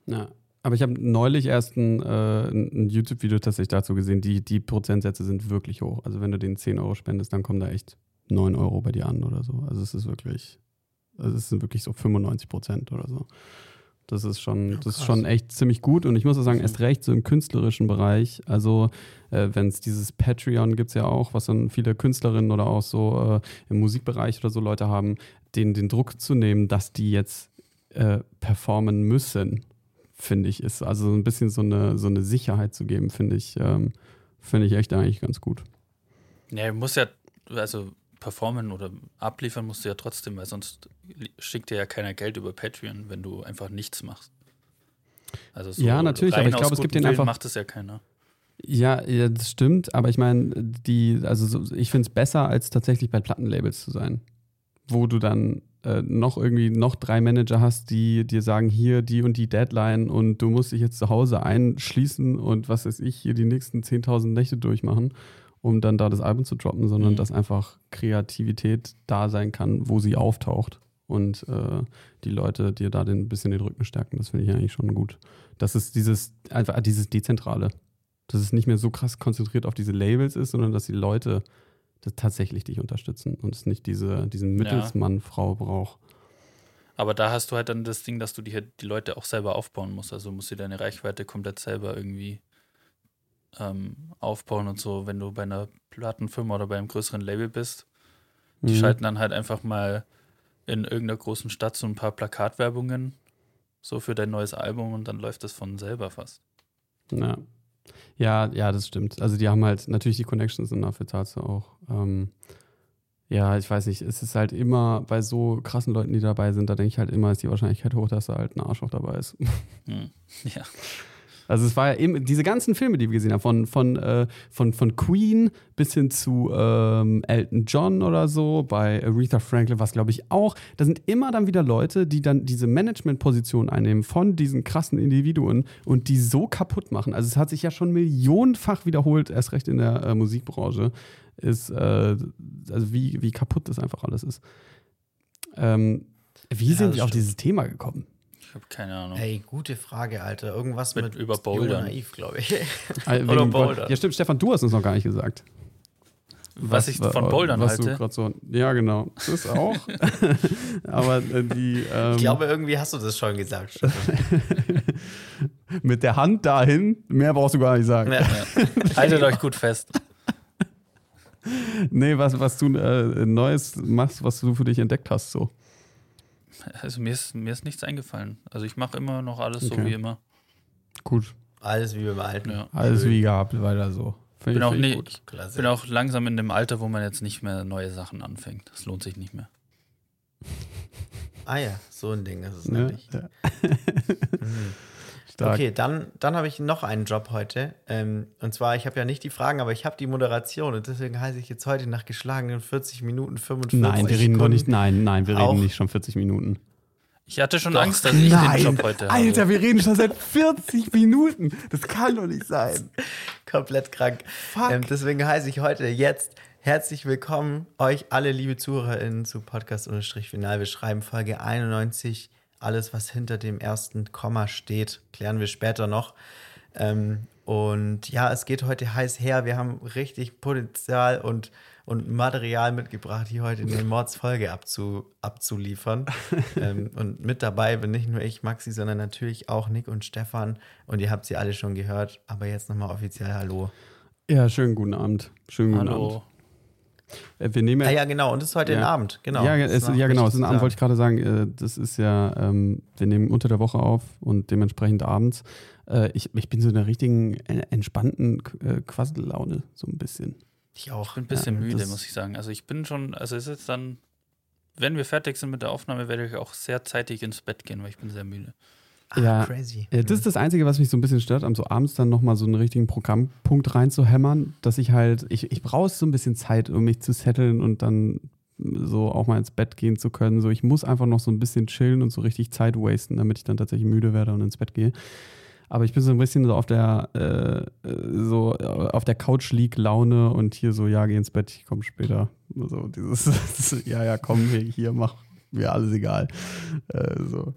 Ja. Aber ich habe neulich erst ein, äh, ein ein YouTube-Video tatsächlich dazu gesehen, die, die Prozentsätze sind wirklich hoch. Also wenn du den 10 Euro spendest, dann kommen da echt 9 Euro bei dir an oder so. Also es ist wirklich, also es sind wirklich so 95 Prozent oder so. Das ist schon, Ja, das ist schon echt ziemlich gut. Und ich muss auch sagen, Mhm. erst recht so im künstlerischen Bereich. Also äh, wenn es dieses Patreon gibt es ja auch, was dann viele Künstlerinnen oder auch so äh, im Musikbereich oder so Leute haben, denen den Druck zu nehmen, dass die jetzt äh, performen müssen, finde ich, ist also ein bisschen so eine, so eine Sicherheit zu geben, finde ich, ähm, finde ich echt eigentlich ganz gut. Ja, du musst ja, also performen oder abliefern musst du ja trotzdem, weil sonst schickt dir ja keiner Geld über Patreon, wenn du einfach nichts machst. Also so Ja, natürlich, aber ich glaube, es gibt den Willen einfach- macht es ja keiner. Ja, ja das stimmt, aber ich meine, die, also so, ich finde es besser, als tatsächlich bei Plattenlabels zu sein, wo du dann äh, noch irgendwie noch drei Manager hast, die dir sagen, hier die und die Deadline und du musst dich jetzt zu Hause einschließen und was weiß ich, hier die nächsten 10.000 Nächte durchmachen, um dann da das Album zu droppen, sondern Mhm. dass einfach Kreativität da sein kann, wo sie auftaucht und äh, die Leute dir da den, ein bisschen den Rücken stärken. Das finde ich eigentlich schon gut. Das ist dieses, einfach dieses Dezentrale dass es nicht mehr so krass konzentriert auf diese Labels ist, sondern dass die Leute das tatsächlich dich unterstützen und es nicht diese, diesen Mittelsmann, Frau braucht. Aber da hast du halt dann das Ding, dass du die, die Leute auch selber aufbauen musst. Also musst du deine Reichweite komplett selber irgendwie ähm, aufbauen und so. Wenn du bei einer Plattenfirma oder bei einem größeren Label bist, die Mhm. schalten dann halt einfach mal in irgendeiner großen Stadt so ein paar Plakatwerbungen so für dein neues Album und dann läuft das von selber fast. Ja. ja, ja, das stimmt. Also die haben halt natürlich die Connections und dafür du auch. Ähm, ja, ich weiß nicht, es ist halt immer bei so krassen Leuten, die dabei sind, da denke ich halt immer, ist die Wahrscheinlichkeit hoch, dass da halt ein Arschloch dabei ist. Hm. Ja. Also es war ja eben, diese ganzen Filme, die wir gesehen haben, von, von, äh, von, von Queen bis hin zu ähm, Elton John oder so, bei Aretha Franklin war es, glaube ich, auch. Da sind immer dann wieder Leute, die dann diese Management-Position einnehmen von diesen krassen Individuen und die so kaputt machen. Also es hat sich ja schon millionenfach wiederholt, erst recht in der äh, Musikbranche, ist, äh, also wie, wie kaputt das einfach alles ist. Ähm, wie Ja, sind wir auf dieses Thema gekommen? Ich habe keine Ahnung. Hey, gute Frage, Alter. Irgendwas Mit mit, über Bouldern. Naiv, glaube ich. Äh, Oder Boulder. Ja, stimmt, Stefan, du hast uns noch gar nicht gesagt. was, ich von Bouldern was Du halte. grad so, ja, genau. Das auch. Aber äh, die. Ähm, Ich glaube, irgendwie hast du das schon gesagt. Stefan. mit der Hand dahin, mehr brauchst du gar nicht sagen. Ja. Haltet euch gut fest. Nee, was, was du äh, Neues machst, was du für dich entdeckt hast, so. Also mir ist, mir ist nichts eingefallen. Also ich mache immer noch alles so Okay. wie immer. Gut. Alles wie beim Alten. Ja. Alles wie gehabt, weiter so. Find Bin auch, find nie, gut. Klasse. bin auch langsam in dem Alter, wo man jetzt nicht mehr neue Sachen anfängt. Das lohnt sich nicht mehr. Ah ja, so ein Ding ist es Ne? nämlich. Ja. Mhm. Stark. Okay, dann, dann habe ich noch einen Job heute. Ähm, und zwar, ich habe ja nicht die Fragen, aber ich habe die Moderation. Und deswegen heiße ich jetzt heute nach geschlagenen 40 Minuten 45 Nein, wir reden doch nicht. Nein, nein, wir reden nicht schon 40 Minuten. Ich hatte schon Doch. Angst, dass ich den Job heute Alter, habe. wir reden schon seit 40 Minuten. Das kann doch nicht sein. komplett krank. Fuck. Ähm, deswegen heiße ich heute jetzt herzlich willkommen, euch alle liebe ZuhörerInnen zu Podcast-Final. Wir schreiben Folge 91. Alles, was hinter dem ersten Komma steht, klären wir später noch. Ähm, und ja, es geht heute heiß her. Wir haben richtig Potenzial und, und Material mitgebracht, hier heute in der Mordsfolge abzu, abzuliefern. ähm, und mit dabei bin nicht nur ich, Maxi, sondern natürlich auch Nick und Stefan. Und ihr habt sie alle schon gehört. Aber jetzt nochmal offiziell Hallo. Ja, schönen guten Abend. Schönen guten Hallo. Abend. Äh, Wir nehmen Ah ja, genau. Und es ist heute Ja. ein Abend, genau. Ja, es, ja genau. Es ist ein Abend, wollte ich gerade sagen. Äh, das ist ja, ähm, wir nehmen unter der Woche auf und dementsprechend abends. Äh, ich, ich bin so in der richtigen, äh, entspannten äh, Quassellaune, so ein bisschen. Ich auch. Ich bin ein bisschen Ja, müde, muss ich sagen. Also ich bin schon, also es ist dann, wenn wir fertig sind mit der Aufnahme, werde ich auch sehr zeitig ins Bett gehen, weil ich bin sehr müde. Ah, Ja. crazy. Das ist das Einzige, was mich so ein bisschen stört, am so abends dann nochmal so einen richtigen Programmpunkt reinzuhämmern, dass ich halt, ich, ich brauche so ein bisschen Zeit, um mich zu setteln und dann so auch mal ins Bett gehen zu können. So, ich muss einfach noch so ein bisschen chillen und so richtig Zeit wasten, damit ich dann tatsächlich müde werde und ins Bett gehe. Aber ich bin so ein bisschen so auf der, äh, äh, so auf der Couch lieg Laune und hier so, ja, geh ins Bett, ich komme später. So dieses, ja, ja, komm, hier, hier mach mir alles egal. Äh, so.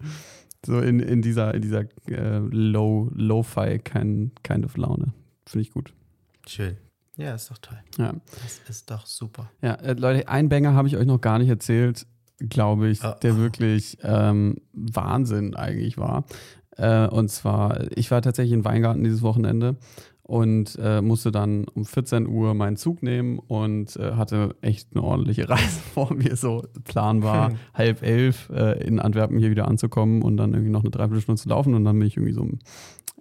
So in, in dieser, in dieser äh, Low, Lo-Fi kind, kind of Laune. Finde ich gut. Schön. Ja, ist doch toll. Ja, Das ist doch super. ja äh, Leute, ein Banger habe ich euch noch gar nicht erzählt, glaube ich, Oh. der wirklich ähm, Wahnsinn eigentlich war. Äh, und zwar, ich war tatsächlich in Weingarten dieses Wochenende und äh, musste dann um 14 Uhr meinen Zug nehmen und äh, hatte echt eine ordentliche Reise vor mir. So Plan war, Hm. halb elf äh, in Antwerpen hier wieder anzukommen und dann irgendwie noch eine Dreiviertelstunde zu laufen und dann bin ich irgendwie so um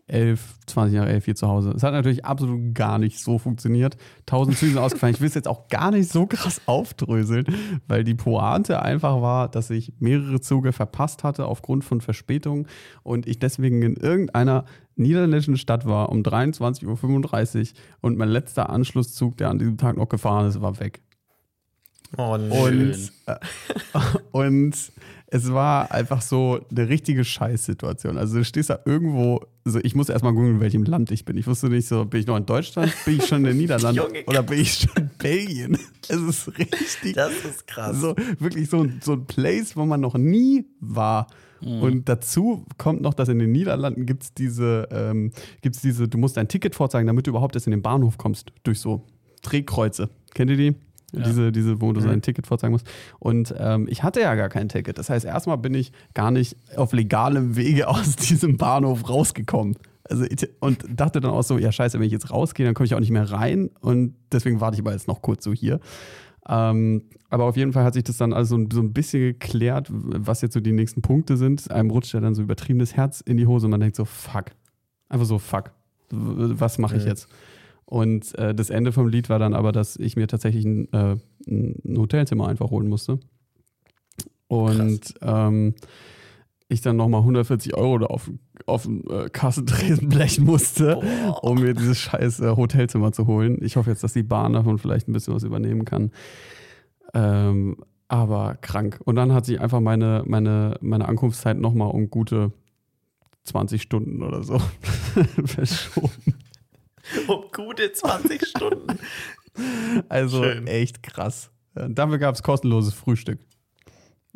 11, 20 nach 11 hier zu Hause. Es hat natürlich absolut gar nicht so funktioniert. Tausend Züge sind ausgefallen. Ich will es jetzt auch gar nicht so krass aufdröseln, weil die Pointe einfach war, dass ich mehrere Züge verpasst hatte aufgrund von Verspätung und ich deswegen in irgendeiner niederländischen Stadt war um 23.35 Uhr und mein letzter Anschlusszug, der an diesem Tag noch gefahren ist, war weg. Oh. Und, äh, und es war einfach so eine richtige Scheißsituation. Also du stehst da irgendwo, also ich musste erstmal googeln, in welchem Land ich bin. Ich wusste nicht so, bin ich noch in Deutschland, bin ich schon in den Niederlanden oder bin ich schon in Belgien? Es ist richtig, das ist krass. so, wirklich so, ein- so ein Place, wo man noch nie war. Und dazu kommt noch, dass in den Niederlanden gibt es diese, ähm, gibt's diese, du musst ein Ticket vorzeigen, damit du überhaupt erst in den Bahnhof kommst, durch so Drehkreuze. Kennt ihr die? Diese, diese, wo du so ein Ticket vorzeigen musst. Und ähm, ich hatte ja gar kein Ticket. Das heißt, erstmal bin ich gar nicht auf legalem Wege aus diesem Bahnhof rausgekommen. Also und dachte dann auch so, ja scheiße, wenn ich jetzt rausgehe, dann komme ich auch nicht mehr rein. Und deswegen warte ich aber jetzt noch kurz so hier. Ähm, aber auf jeden Fall hat sich das dann also so ein bisschen geklärt, was jetzt so die nächsten Punkte sind. Einem rutscht ja dann so übertriebenes Herz in die Hose und man denkt so, fuck. Einfach so, fuck. Was mache ich Mhm. jetzt? Und äh, das Ende vom Lied war dann aber, dass ich mir tatsächlich ein, äh, ein Hotelzimmer einfach holen musste. Und ähm, ich dann nochmal 140 Euro da auf, auf den äh, Kassentresen blechen musste, um mir dieses scheiß äh, Hotelzimmer zu holen. Ich hoffe jetzt, dass die Bahn davon vielleicht ein bisschen was übernehmen kann. Ähm, aber krank. Und dann hat sich einfach meine, meine, meine Ankunftszeit nochmal um gute 20 Stunden oder so verschoben. Um gute 20 Stunden. Also Schön. echt krass. Dafür gab es kostenloses Frühstück.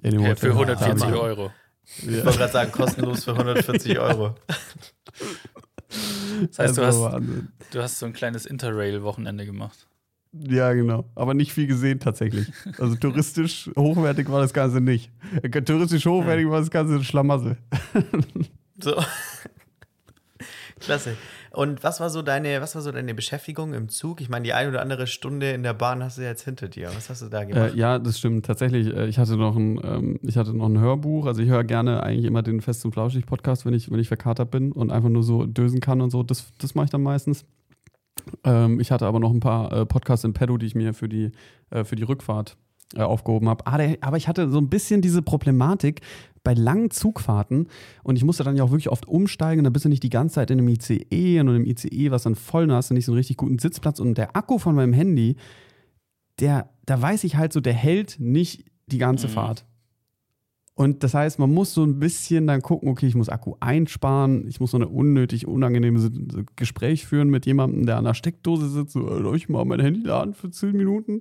In dem Ja, für 140 Hammer. Euro. Ich wollte gerade sagen, kostenlos für 140 Euro. Das heißt, du, Also, hast, du hast so ein kleines Interrail-Wochenende gemacht. Ja, genau. Aber nicht viel gesehen tatsächlich. Also touristisch hochwertig war das Ganze nicht. Äh, Touristisch hochwertig war das Ganze ein Schlamassel. So. Klasse. Und was war so deine, was war so deine Beschäftigung im Zug? Ich meine, die eine oder andere Stunde in der Bahn hast du jetzt hinter dir. Was hast du da gemacht? Äh, ja, das stimmt. Tatsächlich, äh, ich hatte noch ein, ähm, ich hatte noch ein Hörbuch. Also ich höre gerne eigentlich immer den Fest und Flauschig Podcast, wenn ich, wenn ich verkatert bin und einfach nur so dösen kann und so. Das, das mache ich dann meistens. Ähm, ich hatte aber noch ein paar äh, Podcasts im Pedo, die ich mir für die, äh, für die Rückfahrt äh, aufgehoben habe. Ah, der- aber ich hatte so ein bisschen diese Problematik bei langen Zugfahrten und ich musste dann ja auch wirklich oft umsteigen. Da bist du nicht die ganze Zeit in einem ICE und im ICE, was dann voll da hast du nicht so einen richtig guten Sitzplatz und der Akku von meinem Handy, der, da weiß ich halt so, der hält nicht die ganze Mhm. Fahrt. Und das heißt, man muss so ein bisschen dann gucken, okay, ich muss Akku einsparen, ich muss so eine unnötig unangenehme Gespräch führen mit jemandem, der an der Steckdose sitzt, so, soll ich mal mein Handy laden für 10 Minuten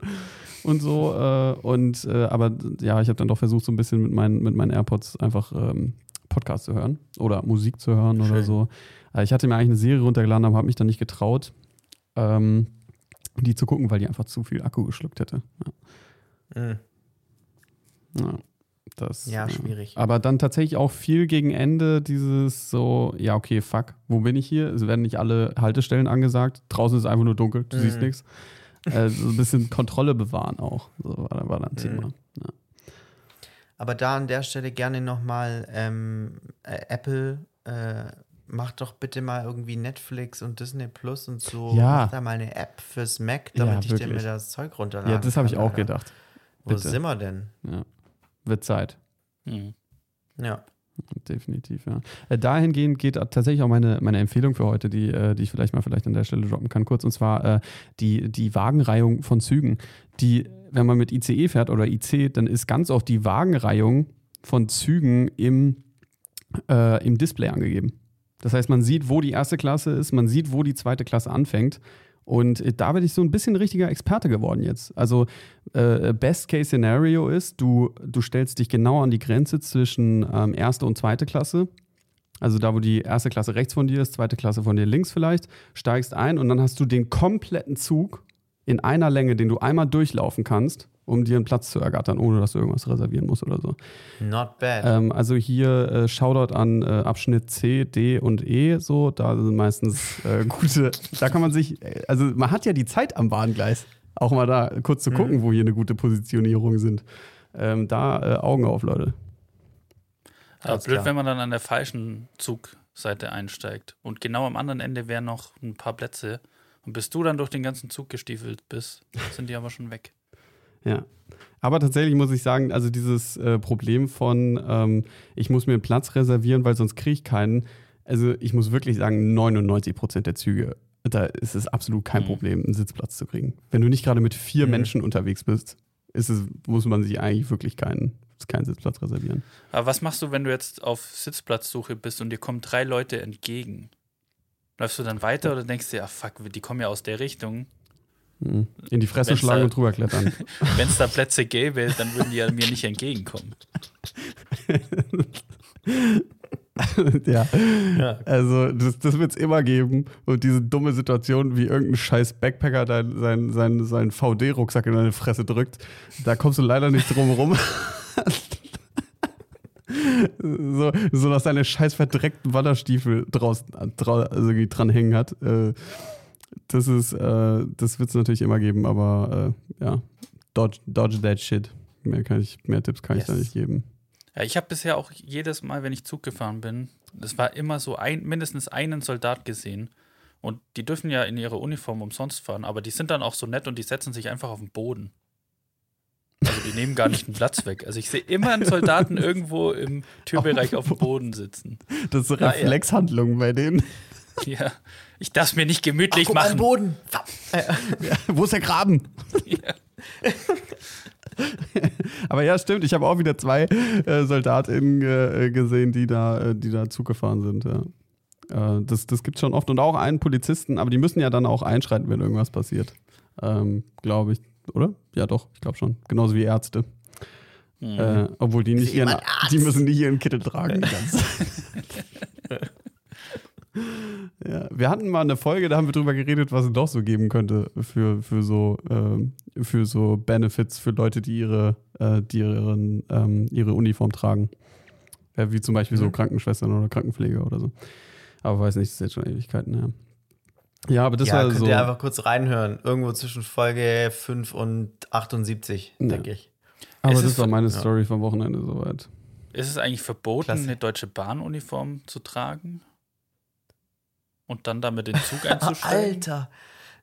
und so. Äh, und äh, aber ja, ich habe dann doch versucht, so ein bisschen mit meinen, mit meinen AirPods einfach ähm, Podcast zu hören oder Musik zu hören oder Schön. so. Äh, ich hatte mir eigentlich eine Serie runtergeladen, aber habe mich dann nicht getraut, ähm, die zu gucken, weil die einfach zu viel Akku geschluckt hätte. Mhm. Ja, das, Ja, schwierig. Aber dann tatsächlich auch viel gegen Ende dieses so, ja, okay, fuck, wo bin ich hier? Es werden nicht alle Haltestellen angesagt. Draußen ist einfach nur dunkel, du siehst Mhm. nichts. Äh, so ein bisschen Kontrolle bewahren auch. So war, war dann Thema. Mhm. Aber da an der Stelle gerne nochmal ähm, äh, Apple, äh, macht doch bitte mal irgendwie Netflix und Disney Plus und so. Ja. Mach da mal eine App fürs Mac, Ja, damit ich dir mir das Zeug runterladen Ja, das habe ich auch Alter. gedacht. Wo Bitte. sind wir denn? Ja. Wird Zeit. Mhm. Ja. Definitiv, ja. Äh, dahingehend geht tatsächlich auch meine, meine Empfehlung für heute, die, äh, die ich vielleicht mal vielleicht an der Stelle droppen kann, kurz, und zwar äh, die, die Wagenreihung von Zügen. Die, wenn man mit ICE fährt oder IC, dann ist ganz oft die Wagenreihung von Zügen im, äh, im Display angegeben. Das heißt, man sieht, wo die erste Klasse ist, man sieht, wo die zweite Klasse anfängt. Und äh, da bin ich so ein bisschen richtiger Experte geworden jetzt. Also äh, Best Case Scenario ist, du, du stellst dich genau an die Grenze zwischen ähm, erste und zweite Klasse. Also da, wo die erste Klasse rechts von dir ist, zweite Klasse von dir links vielleicht, steigst ein und dann hast du den kompletten Zug in einer Länge, den du einmal durchlaufen kannst, um dir einen Platz zu ergattern, ohne dass du irgendwas reservieren musst oder so. Not bad. Ähm, also hier äh, Shoutout an äh, Abschnitt C, D und E, so, da sind meistens äh, gute, da kann man sich, äh, also man hat ja die Zeit am Bahngleis, auch mal da kurz zu gucken, wo hier eine gute Positionierung sind. Ähm, da äh, Augen auf, Leute. Aber blöd, klar. wenn man dann an der falschen Zugseite einsteigt. Und genau am anderen Ende wären noch ein paar Plätze. Und bis du dann durch den ganzen Zug gestiefelt bist, sind die aber schon weg. Ja. Aber tatsächlich muss ich sagen, also dieses äh, Problem von, ähm, ich muss mir einen Platz reservieren, weil sonst kriege ich keinen. Also ich muss wirklich sagen, 99 Prozent der Züge, da ist es absolut kein Mhm. Problem, einen Sitzplatz zu kriegen. Wenn du nicht gerade mit vier Mhm. Menschen unterwegs bist, ist es, muss man sich eigentlich wirklich keinen, keinen Sitzplatz reservieren. Aber was machst du, wenn du jetzt auf Sitzplatzsuche bist und dir kommen drei Leute entgegen? Läufst du dann weiter oder denkst du, ja, fuck, die kommen ja aus der Richtung. In die Fresse Wenn's schlagen da- und drüber klettern. Wenn es da Plätze gäbe, dann würden die ja mir nicht entgegenkommen. ja. Ja. Also, das, das wird es immer geben. Und diese dumme Situation, wie irgendein scheiß Backpacker dein, sein, sein, seinen VD-Rucksack in deine Fresse drückt, da kommst du leider nicht drum rum. so, so dass deine scheiß verdreckten Wanderstiefel draußen drau, also irgendwie dranhängen hat. Äh, das ist, äh, das wird es natürlich immer geben, aber äh, ja, dodge, dodge that shit. Mehr, kann ich, mehr Tipps kann ich da Yes. nicht geben. Ja, ich habe bisher auch jedes Mal, wenn ich Zug gefahren bin, das war immer so ein, mindestens einen Soldat gesehen. Und die dürfen ja in ihrer Uniform umsonst fahren, aber die sind dann auch so nett und die setzen sich einfach auf den Boden. Also die nehmen gar nicht den Platz weg. Also ich sehe immer einen Soldaten irgendwo im Türbereich auf dem Boden sitzen. Das ist ja. Reflexhandlung bei denen. Ja, ich darf es mir nicht gemütlich Guck mal am machen. Boden. Wo ist der Graben? Ja. Aber ja, stimmt. Ich habe auch wieder zwei äh, SoldatInnen äh, gesehen, die da, äh, die da Zug gefahren sind. Ja. Äh, das das gibt es schon oft. Und auch einen Polizisten, aber die müssen ja dann auch einschreiten, wenn irgendwas passiert. Ähm, glaube ich, oder? Ja, doch, ich glaube schon. Genauso wie Ärzte. Äh, obwohl die nicht ihren, die müssen nicht ihren Kittel tragen. ja, wir hatten mal eine Folge, da haben wir drüber geredet, was es doch so geben könnte für, für, so, ähm, für so Benefits für Leute, die ihre, äh, die ihren, ähm, ihre Uniform tragen. Ja, wie zum Beispiel so Krankenschwestern oder Krankenpfleger oder so. Aber weiß nicht, das ist jetzt schon Ewigkeiten, ja. Ja, aber das ja, war könnt so. ihr einfach kurz reinhören. Irgendwo zwischen Folge 5 und 78, Ja. denke ich. Aber Es das ist war meine Story vom Wochenende soweit. Ist es eigentlich verboten, Klasse. eine deutsche Bahnuniform zu tragen? Und dann damit den Zug einzusteigen? Alter,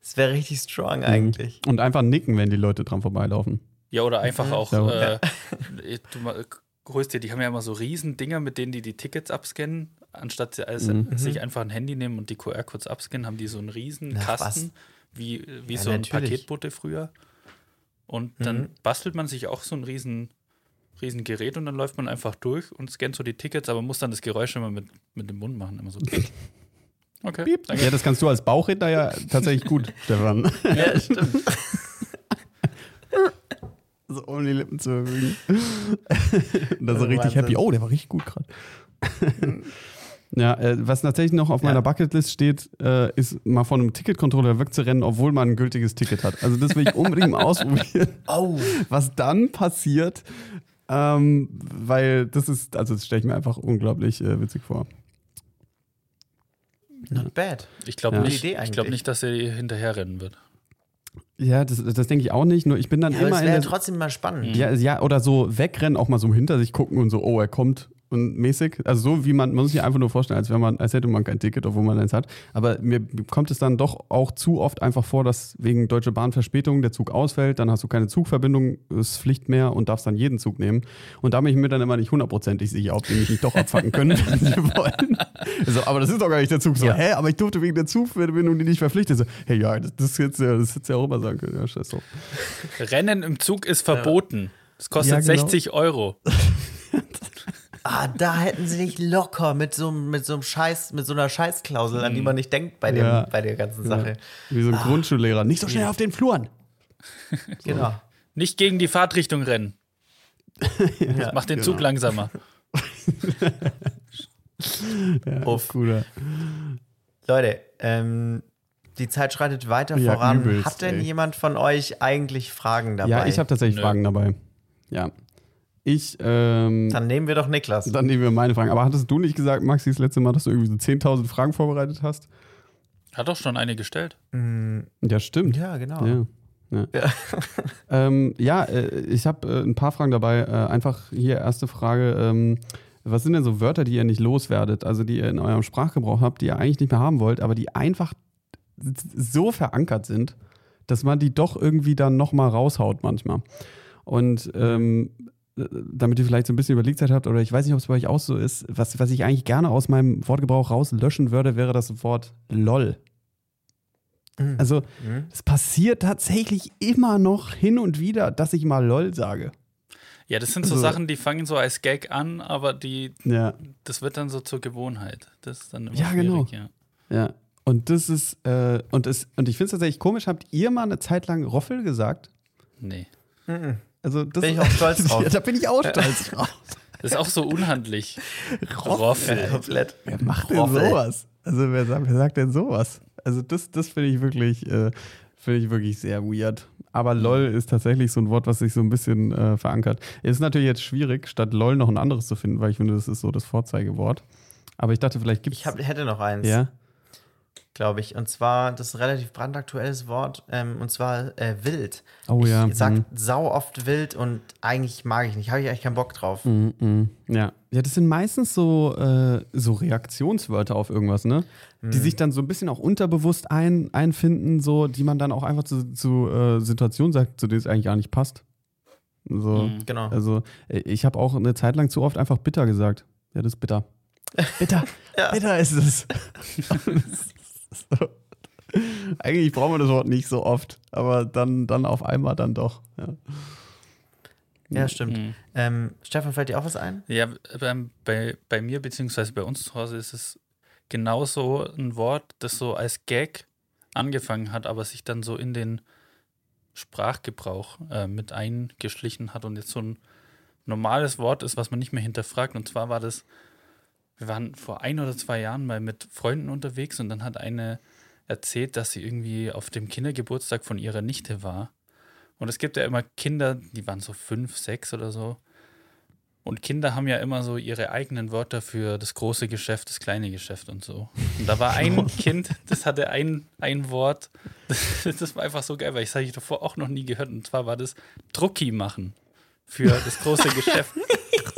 das wäre richtig strong eigentlich. Und einfach nicken, wenn die Leute dran vorbeilaufen. Ja, oder einfach auch, Ja. äh, du holst dir, die haben ja immer so riesen Dinger, mit denen die die Tickets abscannen. Anstatt sie also Mhm. sich einfach ein Handy nehmen und die QR-Codes abscannen, haben die so einen riesen Na, Kasten, wie, wie Ja, so ein natürlich. Paketbote früher. Und dann Mhm. bastelt man sich auch so ein riesen, riesen Gerät und dann läuft man einfach durch und scannt so die Tickets, aber muss dann das Geräusch immer mit, mit dem Mund machen. Immer so. piep. Okay. danke. Ja, das kannst du als Bauchredner ja tatsächlich gut, Stefan. Ja, stimmt. so um die Lippen zu bewegen. Und dann so Oh, richtig Wahnsinn. happy. Oh, der war richtig gut gerade. ja, äh, was tatsächlich noch auf Ja. meiner Bucketlist steht, äh, ist mal von einem Ticketcontroller wegzurennen, obwohl man ein gültiges Ticket hat. Also das will ich unbedingt mal ausprobieren, Oh, was dann passiert. Ähm, weil das ist, also das stelle ich mir einfach unglaublich äh, witzig vor. Not bad. Ich glaube Ja. nicht, ich glaub nicht, dass er hinterherrennen wird. Ja, das, das denke ich auch nicht. Nur ich bin dann Ja, immer in wäre der, trotzdem mal spannend. Ja, ja, oder so wegrennen, auch mal so hinter sich gucken und so, oh, er kommt und mäßig. Also so wie man, man muss sich einfach nur vorstellen, als, wenn man, als hätte man kein Ticket, obwohl man eins hat. Aber mir kommt es dann doch auch zu oft einfach vor, dass wegen Deutsche Bahn Verspätung der Zug ausfällt, dann hast du keine Zugverbindung, ist Pflicht mehr und darfst dann jeden Zug nehmen. Und da bin ich mir dann immer nicht hundertprozentig sicher, ob die mich nicht doch abfacken können, wenn sie wollen. So, aber das ist doch gar nicht der Zug. So, Ja. hä, aber ich durfte wegen der Zugverbindung die nicht verpflichtet. So, hey, ja, das, das, ja- das hättest du ja auch immer sagen können. Ja, scheiß drauf. Rennen im Zug ist verboten. Es kostet Ja, genau. 60 Euro. Ah, da hätten sie dich locker mit so, einem- mit so einem Scheiß, mit so einer Scheißklausel, an die man nicht denkt bei, dem, Ja. bei der ganzen Ja. Sache. Wie so ein Grundschullehrer. Nicht so schnell auf den Fluren. Genau. Nicht gegen die Fahrtrichtung rennen. Ja. Mach den genau. Zug langsamer. Ja, Uff. Cooler. Leute, ähm, die Zeit schreitet weiter Ja, voran. übelst, Hat denn ey. jemand von euch eigentlich Fragen dabei? Ja, ich habe tatsächlich Nö. Fragen dabei. Ja. Ich, ähm, dann, Dann nehmen wir doch Niklas. nehmen wir meine Fragen. Aber hattest du nicht gesagt, Maxi, das letzte Mal, dass du irgendwie so 10.000 Fragen vorbereitet hast? Hat doch schon eine gestellt. Mm, Ja, stimmt. ja, genau. Ja. Ja, ähm, ja äh, ich habe äh, ein paar Fragen dabei. Äh, einfach hier erste Frage. Ähm, was sind denn so Wörter, die ihr nicht loswerdet? Also die ihr in eurem Sprachgebrauch habt, die ihr eigentlich nicht mehr haben wollt, aber die einfach so verankert sind, dass man die doch irgendwie dann nochmal raushaut manchmal. Und ähm, äh, damit ihr vielleicht so ein bisschen überlegt habt, oder ich weiß nicht, ob es bei euch auch so ist, was, was ich eigentlich gerne aus meinem Wortgebrauch rauslöschen würde, wäre das Wort LOL. Mhm. Also Mhm. es passiert tatsächlich immer noch hin und wieder, dass ich mal LOL sage. Ja, das sind so Also- Sachen, die fangen so als Gag an, aber die, Ja, das wird dann so zur Gewohnheit. Das ist dann immer Ja, genau. schwierig, ja. ja. Und das ist, äh, und, es, und ich finde es tatsächlich komisch, habt ihr mal eine Zeit lang Roffel gesagt? Nee. Mhm. Also das Bin ich auch stolz drauf. ja, da bin ich auch stolz drauf. Das ist auch so unhandlich. Ja, Roffel. komplett. Wer macht denn Roffel. sowas? Also wer sagt, wer sagt denn sowas? Also das, das finde ich wirklich, äh, finde ich wirklich sehr weird. Aber LOL ist tatsächlich so ein Wort, was sich so ein bisschen äh, verankert. Ist natürlich jetzt schwierig, statt LOL noch ein anderes zu finden, weil ich finde, das ist so das Vorzeigewort. Aber ich dachte, vielleicht gibt es. Ich hab, hätte noch eins, Ja. Glaube ich. Und zwar, das ist ein relativ brandaktuelles Wort, ähm, und zwar äh, wild. Oh ja. Ich sag mhm. sau oft wild und eigentlich mag ich nicht. Habe ich eigentlich keinen Bock drauf. Mhm, mhm. Ja. ja, das sind meistens so, äh, so Reaktionswörter auf irgendwas, ne? Die sich dann so ein bisschen auch unterbewusst ein, einfinden, so, die man dann auch einfach zu, zu äh, Situationen sagt, zu denen es eigentlich gar nicht passt. So. Mhm. Genau. Also, äh, ich habe auch eine Zeit lang zu oft einfach bitter gesagt. Ja, das ist bitter. Bitter. Ja. Bitter ist es. so. Eigentlich braucht man das Wort nicht so oft, aber dann, dann auf einmal dann doch. Ja. Ja, stimmt. Mhm. Ähm, Stefan, fällt dir auch was ein? Ja, beim, bei, bei mir beziehungsweise bei uns zu Hause ist es genauso ein Wort, das so als Gag angefangen hat, aber sich dann so in den Sprachgebrauch äh, mit eingeschlichen hat und jetzt so ein normales Wort ist, was man nicht mehr hinterfragt. Und zwar war das, wir waren vor ein oder zwei Jahren mal mit Freunden unterwegs und dann hat eine erzählt, dass sie irgendwie auf dem Kindergeburtstag von ihrer Nichte war. Und es gibt ja immer Kinder, die waren so fünf, sechs oder so. Und Kinder haben ja immer so ihre eigenen Wörter für das große Geschäft, das kleine Geschäft und so. Und da war ein Kind, das hatte ein, ein Wort, das, war einfach so geil, weil ich das habe ich davor auch noch nie gehört. Und zwar war das Drucki machen für das große Geschäft.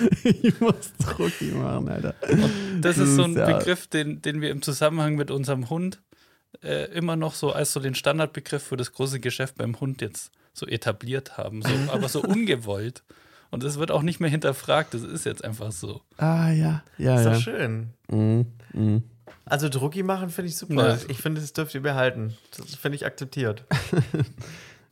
ich muss Drucki machen, Alter. Und das ist so ein Ja. Begriff, den, den wir im Zusammenhang mit unserem Hund äh, immer noch so als so den Standardbegriff für das große Geschäft beim Hund jetzt so etabliert haben, so, aber so ungewollt. Und es wird auch nicht mehr hinterfragt, das ist jetzt einfach so. Ah, ja. Ja, Ist ja. doch schön. Mhm. Mhm. Also Drucki machen finde ich super. Ja. Ich finde, das dürft ihr behalten. Das finde ich akzeptiert.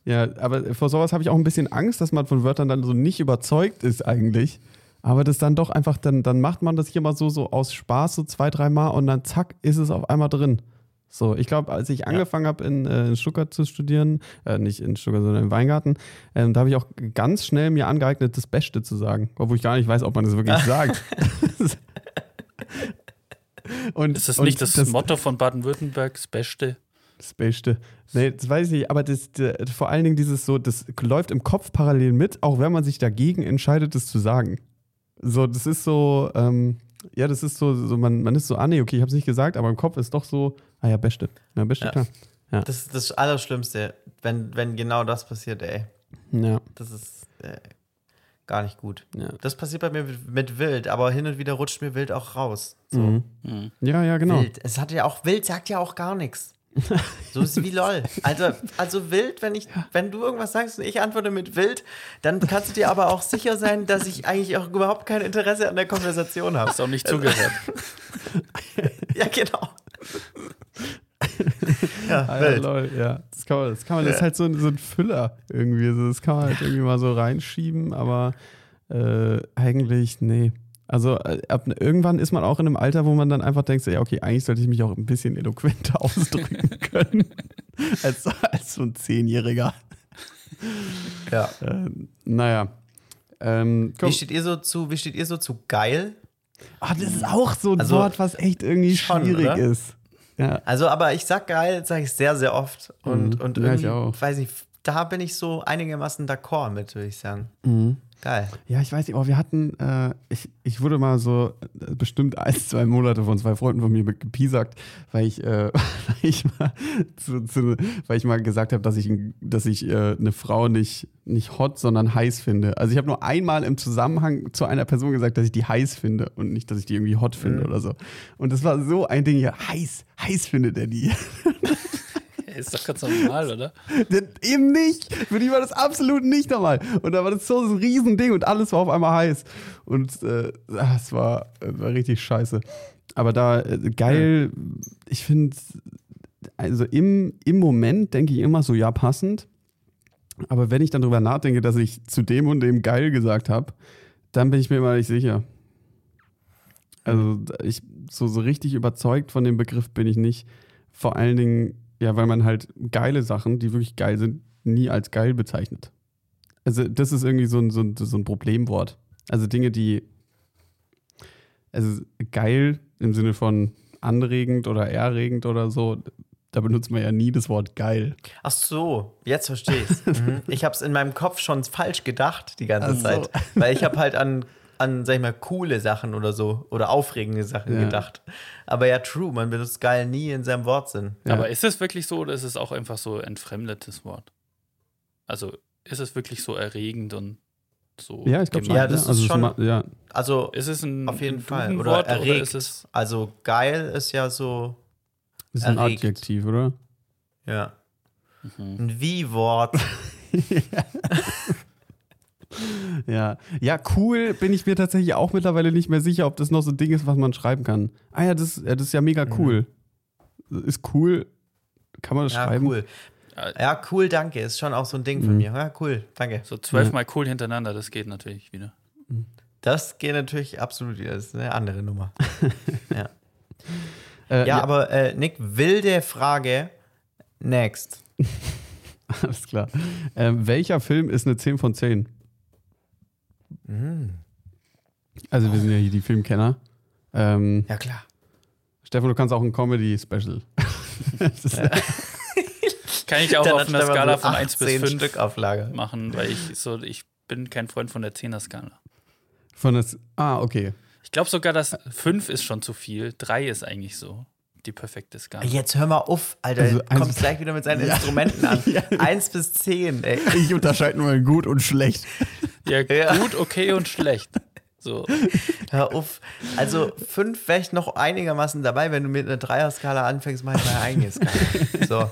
Ja, aber vor sowas habe ich auch ein bisschen Angst, dass man von Wörtern dann so nicht überzeugt ist eigentlich. Aber das dann doch einfach, dann, dann macht man das hier mal so, so aus Spaß, so zwei, dreimal und dann zack, ist es auf einmal drin. So, ich glaube, als ich angefangen habe, in, äh, in Stuttgart zu studieren, äh, nicht in Stuttgart, sondern im Weingarten, ähm, da habe ich auch ganz schnell mir angeeignet, das Beste zu sagen. Obwohl ich gar nicht weiß, ob man das wirklich sagt. und, Ist das nicht das, Motto von Baden-Württemberg, das Beste? das Beste. Nee, das weiß ich nicht, aber das, das, vor allen Dingen dieses so, das läuft im Kopf parallel mit, auch wenn man sich dagegen entscheidet, das zu sagen. So, das ist so, ähm, ja, das ist so, so man, man ist so, ah nee, okay, ich habe es nicht gesagt, aber im Kopf ist doch so, ah ja, Beste. Ja, Beste, Ja. klar. Das ist das Allerschlimmste, wenn, wenn genau das passiert, ey. Ja, Das ist äh, gar nicht gut. ja. Das passiert bei mir mit, mit Wild, aber hin und wieder rutscht mir Wild auch raus. So. Mhm. Hm. Ja, ja, genau. Wild. Es hat ja auch, Wild sagt ja auch gar nichts. So ist es wie LOL. Also, also wild, wenn ich, wenn du irgendwas sagst und ich antworte mit wild, dann kannst du dir aber auch sicher sein, dass ich eigentlich auch überhaupt kein Interesse an der Konversation habe. Hast auch nicht zugehört. Ja, genau. ja, Ah, ja, lol, ja. Das kann man, das, kann man, das ist halt so, ein- so ein Füller irgendwie. Das kann man halt irgendwie mal so reinschieben, aber äh, eigentlich, nee. Also äh, ab, irgendwann ist man auch in einem Alter, wo man dann einfach denkt, ja, okay, eigentlich sollte ich mich auch ein bisschen eloquenter ausdrücken können. als, als so ein Zehnjähriger. Ja. Äh, naja. Ähm. Wie steht ihr so zu, wie steht ihr so zu geil? Ah, das ist auch so ein Also, Wort, was echt irgendwie schon, schwierig oder? ist. Ja. Also, aber ich sag geil, sage ich sehr, sehr oft. Und, Mhm. und Ja, ich irgendwie, weiß nicht, da bin ich so einigermaßen d'accord mit, würde ich sagen. Mhm. Geil. Ja, ich weiß nicht, aber wir hatten, äh, ich, ich wurde mal so äh, bestimmt ein, zwei Monate von zwei Freunden von mir gepiesackt, weil ich, äh, weil ich mal, zu, zu, weil ich mal gesagt habe, dass ich, dass ich äh, eine Frau nicht, nicht hot, sondern heiß finde. Also ich habe nur einmal im Zusammenhang zu einer Person gesagt, dass ich die heiß finde und nicht, dass ich die irgendwie hot finde oder so. Und das war so ein Ding, ja, heiß, heiß findet er die. Ist doch ganz normal, oder? Eben nicht. Für die war das absolut nicht normal. Und da war das so ein Riesending und alles war auf einmal heiß. Und äh, ah, es war, war richtig scheiße. Aber da, äh, geil, ich finde, also im, im Moment denke ich immer so, ja, passend. Aber wenn ich dann drüber nachdenke, dass ich zu dem und dem geil gesagt habe, dann bin ich mir immer nicht sicher. Also ich so, so richtig überzeugt von dem Begriff bin ich nicht. Vor allen Dingen, ja, weil man halt geile Sachen, die wirklich geil sind, nie als geil bezeichnet. Also das ist irgendwie so ein, so ein, so ein Problemwort. Also Dinge, die, also geil im Sinne von anregend oder erregend oder so, da benutzt man ja nie das Wort geil. Ach so, jetzt verstehe ich's. mhm. Ich habe es in meinem Kopf schon falsch gedacht die ganze so. Zeit. Weil ich habe halt an, an, sag ich mal, coole Sachen oder so oder aufregende Sachen Ja. gedacht. Aber ja, true, man benutzt geil nie in seinem Wortsinn. Ja. Aber ist es wirklich so oder ist es auch einfach so entfremdetes Wort? Also ist es wirklich so erregend und so. Ja, ich glaube? Ja, das ist also es schon- ma- ja. Also Ist es ein, auf jeden ein Fall. Oder erregt. oder ist es. also geil ist ja so, ist ein Erregt. Adjektiv, oder? ja, Mhm. ein Wie-Wort. Ja. Ja, cool bin ich mir tatsächlich auch mittlerweile nicht mehr sicher, ob das noch so ein Ding ist, was man schreiben kann. Ah ja, das, ja, das ist ja mega cool. Ist cool. Kann man das Ja, schreiben? cool. Ja, cool, danke. Ist schon auch so ein Ding von Mhm. mir. Ja, cool, danke. So zwölfmal cool hintereinander, das geht natürlich wieder. Das geht natürlich absolut wieder. Das ist eine andere Nummer. ja. Äh, ja, aber äh, Nick, wilde Frage. Next. Alles klar. Ähm, welcher Film ist eine 10 von 10? Mm. Also, wir sind ja hier die Filmkenner. Ähm, Ja, klar. Stefan, du kannst auch ein Comedy-Special. Ist- Kann ich auch Dann auf einer Skala von 1 bis 18 5 Stück auf Lager. machen, weil ich so, ich bin kein Freund von der 10er-Skala. Von das, ah, okay. Ich glaube sogar, dass 5 ist schon zu viel. 3 ist eigentlich so die perfekte Skala. Jetzt hör mal auf, Alter. Also, du kommst eins- gleich wieder mit seinen Ja. Instrumenten an. Ja. Eins bis zehn, ey. Ich unterscheide nur in gut und schlecht. Ja, Ja. gut, okay und schlecht. So. Hör auf. Also fünf wäre ich noch einigermaßen dabei. Wenn du mit einer Dreierskala anfängst, mach ich meine eigene Skala. So.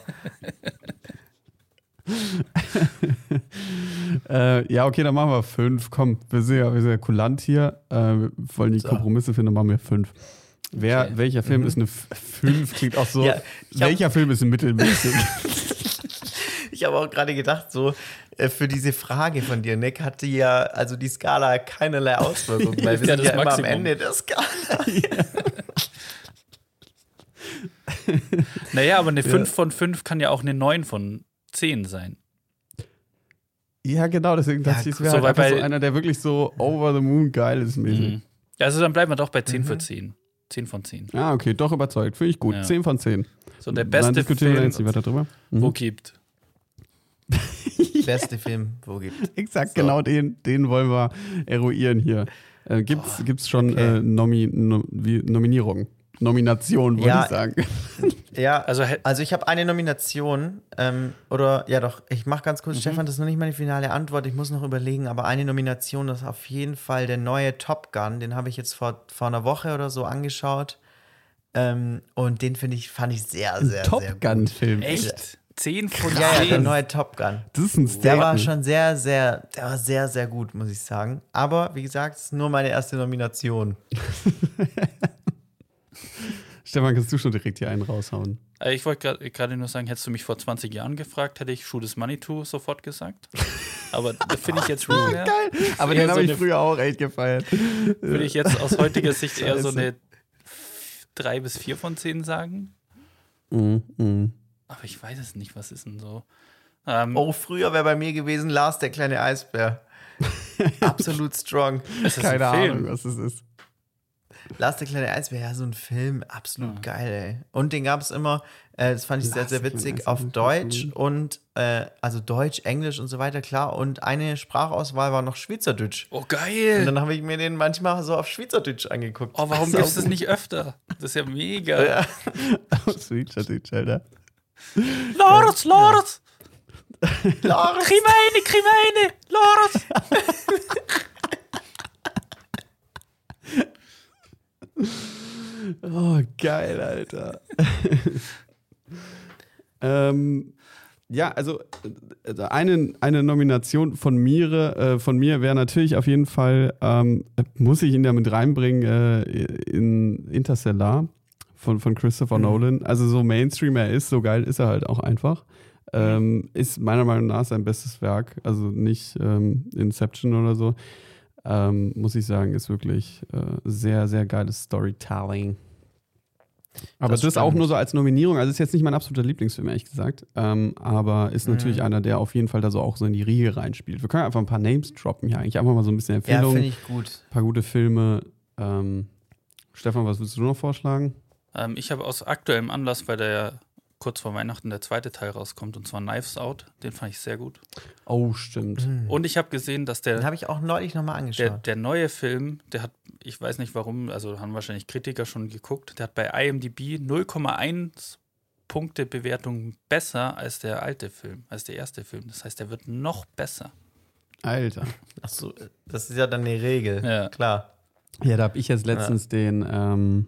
Äh, ja, okay, dann machen wir fünf. Komm, wir sind ja, wir sind ja kulant hier. Äh, wir wollen die So. Kompromisse finden, dann machen wir fünf. Wer, Okay. Welcher Film ist eine F- fünf? Klingt auch so. Ja, ich hab- welcher Film ist ein mittelmäßig? Ich habe auch gerade gedacht, so äh, für diese Frage von dir, Nick, hatte ja also die Skala keinerlei Auswirkungen, weil wir Ja, sind ja immer am. Ende der Skala. Naja, aber eine 5 von 5 kann ja auch eine 9 von 10 sein. ja, genau, deswegen dachte ich, es wäre so, halt so bei- einer, der wirklich so over the moon geil ist mäßig. Mhm. Also dann bleiben wir doch bei 10 Mhm. für 10. 10 von 10. Ah, okay, doch überzeugt. Finde ich gut. Ja. Zehn von zehn. So der Dann beste diskutieren wir Film, jetzt nicht weiter drüber. Mhm. wo gibt. Beste Film, wo gibt. Exakt, So. genau den, den wollen wir eruieren hier. Äh, gibt's, gibt's schon okay. äh, Nomi, no, wie, Nominierungen? Nomination, wollte Ja. ich sagen. Ja, Also, also ich habe eine Nomination, ähm, oder ja doch, ich mache ganz kurz, Stefan, das ist noch nicht meine finale Antwort, ich muss noch überlegen, aber eine Nomination ist auf jeden Fall der neue Top Gun, den habe ich jetzt vor, vor einer Woche oder so angeschaut. Ähm, und den finde ich, fand ich sehr, sehr, sehr Top gut. Gun-Film. echt? 10 von Ja, ja, der 10. neue Top Gun. Das ist ein Der war Statement. schon sehr, sehr, der war sehr, sehr gut, muss ich sagen. Aber wie gesagt, es ist nur meine erste Nomination. Stefan, kannst du schon direkt hier einen raushauen? Äh, Ich wollte gerade nur sagen, hättest du mich vor 20 Jahren gefragt, hätte ich Shoot is Money to sofort gesagt. Aber das finde ich jetzt nicht mehr. Aber den so habe ich eine- früher auch echt gefeiert. Würde ich jetzt aus heutiger Sicht eher so eine 3 bis 4 von 10 sagen. Mhm, mhm. Aber ich weiß es nicht, was ist denn so? Ähm, Oh, früher wäre bei mir gewesen Lars, der kleine Eisbär. Absolut strong. Keine ein Film? Ahnung, was das ist. Lars, der kleine Eisbär, ja, so ein Film, absolut geil, ey. Und den gab es immer, äh, das fand ich sehr, Lars, sehr kleine witzig, auf Deutsch und, äh, also Deutsch, Englisch und so weiter, klar. Und eine Sprachauswahl war noch Schweizerdeutsch. Oh, Und geil! dann habe ich mir den manchmal so auf Schweizerdeutsch angeguckt. Oh, warum gibt es das nicht öfter? Das ist ja mega. Ja. Sweet Chatty, Alter. Lorenz, Lorenz! Lars, Krimeine, Krimeine! Lorenz! Oh, geil, Alter. ähm, ja, also äh, eine, eine Nomination von mir, äh, von mir wäre natürlich auf jeden Fall, ähm, muss ich ihn da mit reinbringen, äh, in Interstellar von, von Christopher Nolan. Also so Mainstream er ist, so geil ist er halt auch einfach. Ähm, ist meiner Meinung nach sein bestes Werk, also nicht ähm, Inception oder so. Ähm, muss ich sagen, ist wirklich äh, sehr, sehr geiles Storytelling. Aber das, Das ist auch nur so als Nominierung. Also ist jetzt nicht mein absoluter Lieblingsfilm, ehrlich gesagt. Ähm, aber ist natürlich einer, der auf jeden Fall da so auch so in die Riege reinspielt. Wir können einfach ein paar Names droppen hier eigentlich. Einfach mal so ein bisschen Ja, Empfehlungen, finde ich gut. ein paar gute Filme. Ähm, Stefan, was würdest du noch vorschlagen? Ähm, ich habe aus aktuellem Anlass, weil der ja kurz vor Weihnachten der zweite Teil rauskommt, und zwar Knives Out. Den fand ich sehr gut. Oh, stimmt. Und ich habe gesehen, dass Den der, habe ich auch neulich nochmal der, angeschaut. der neue Film, der hat, ich weiß nicht warum, also haben wahrscheinlich Kritiker schon geguckt, der hat bei IMDb 0,1 Punkte Bewertung besser als der alte Film, als der erste Film. Das heißt, der wird noch besser. Alter. Achso, das ist ja dann eine Regel. Ja. Klar. Ja, da habe ich jetzt letztens den, ähm,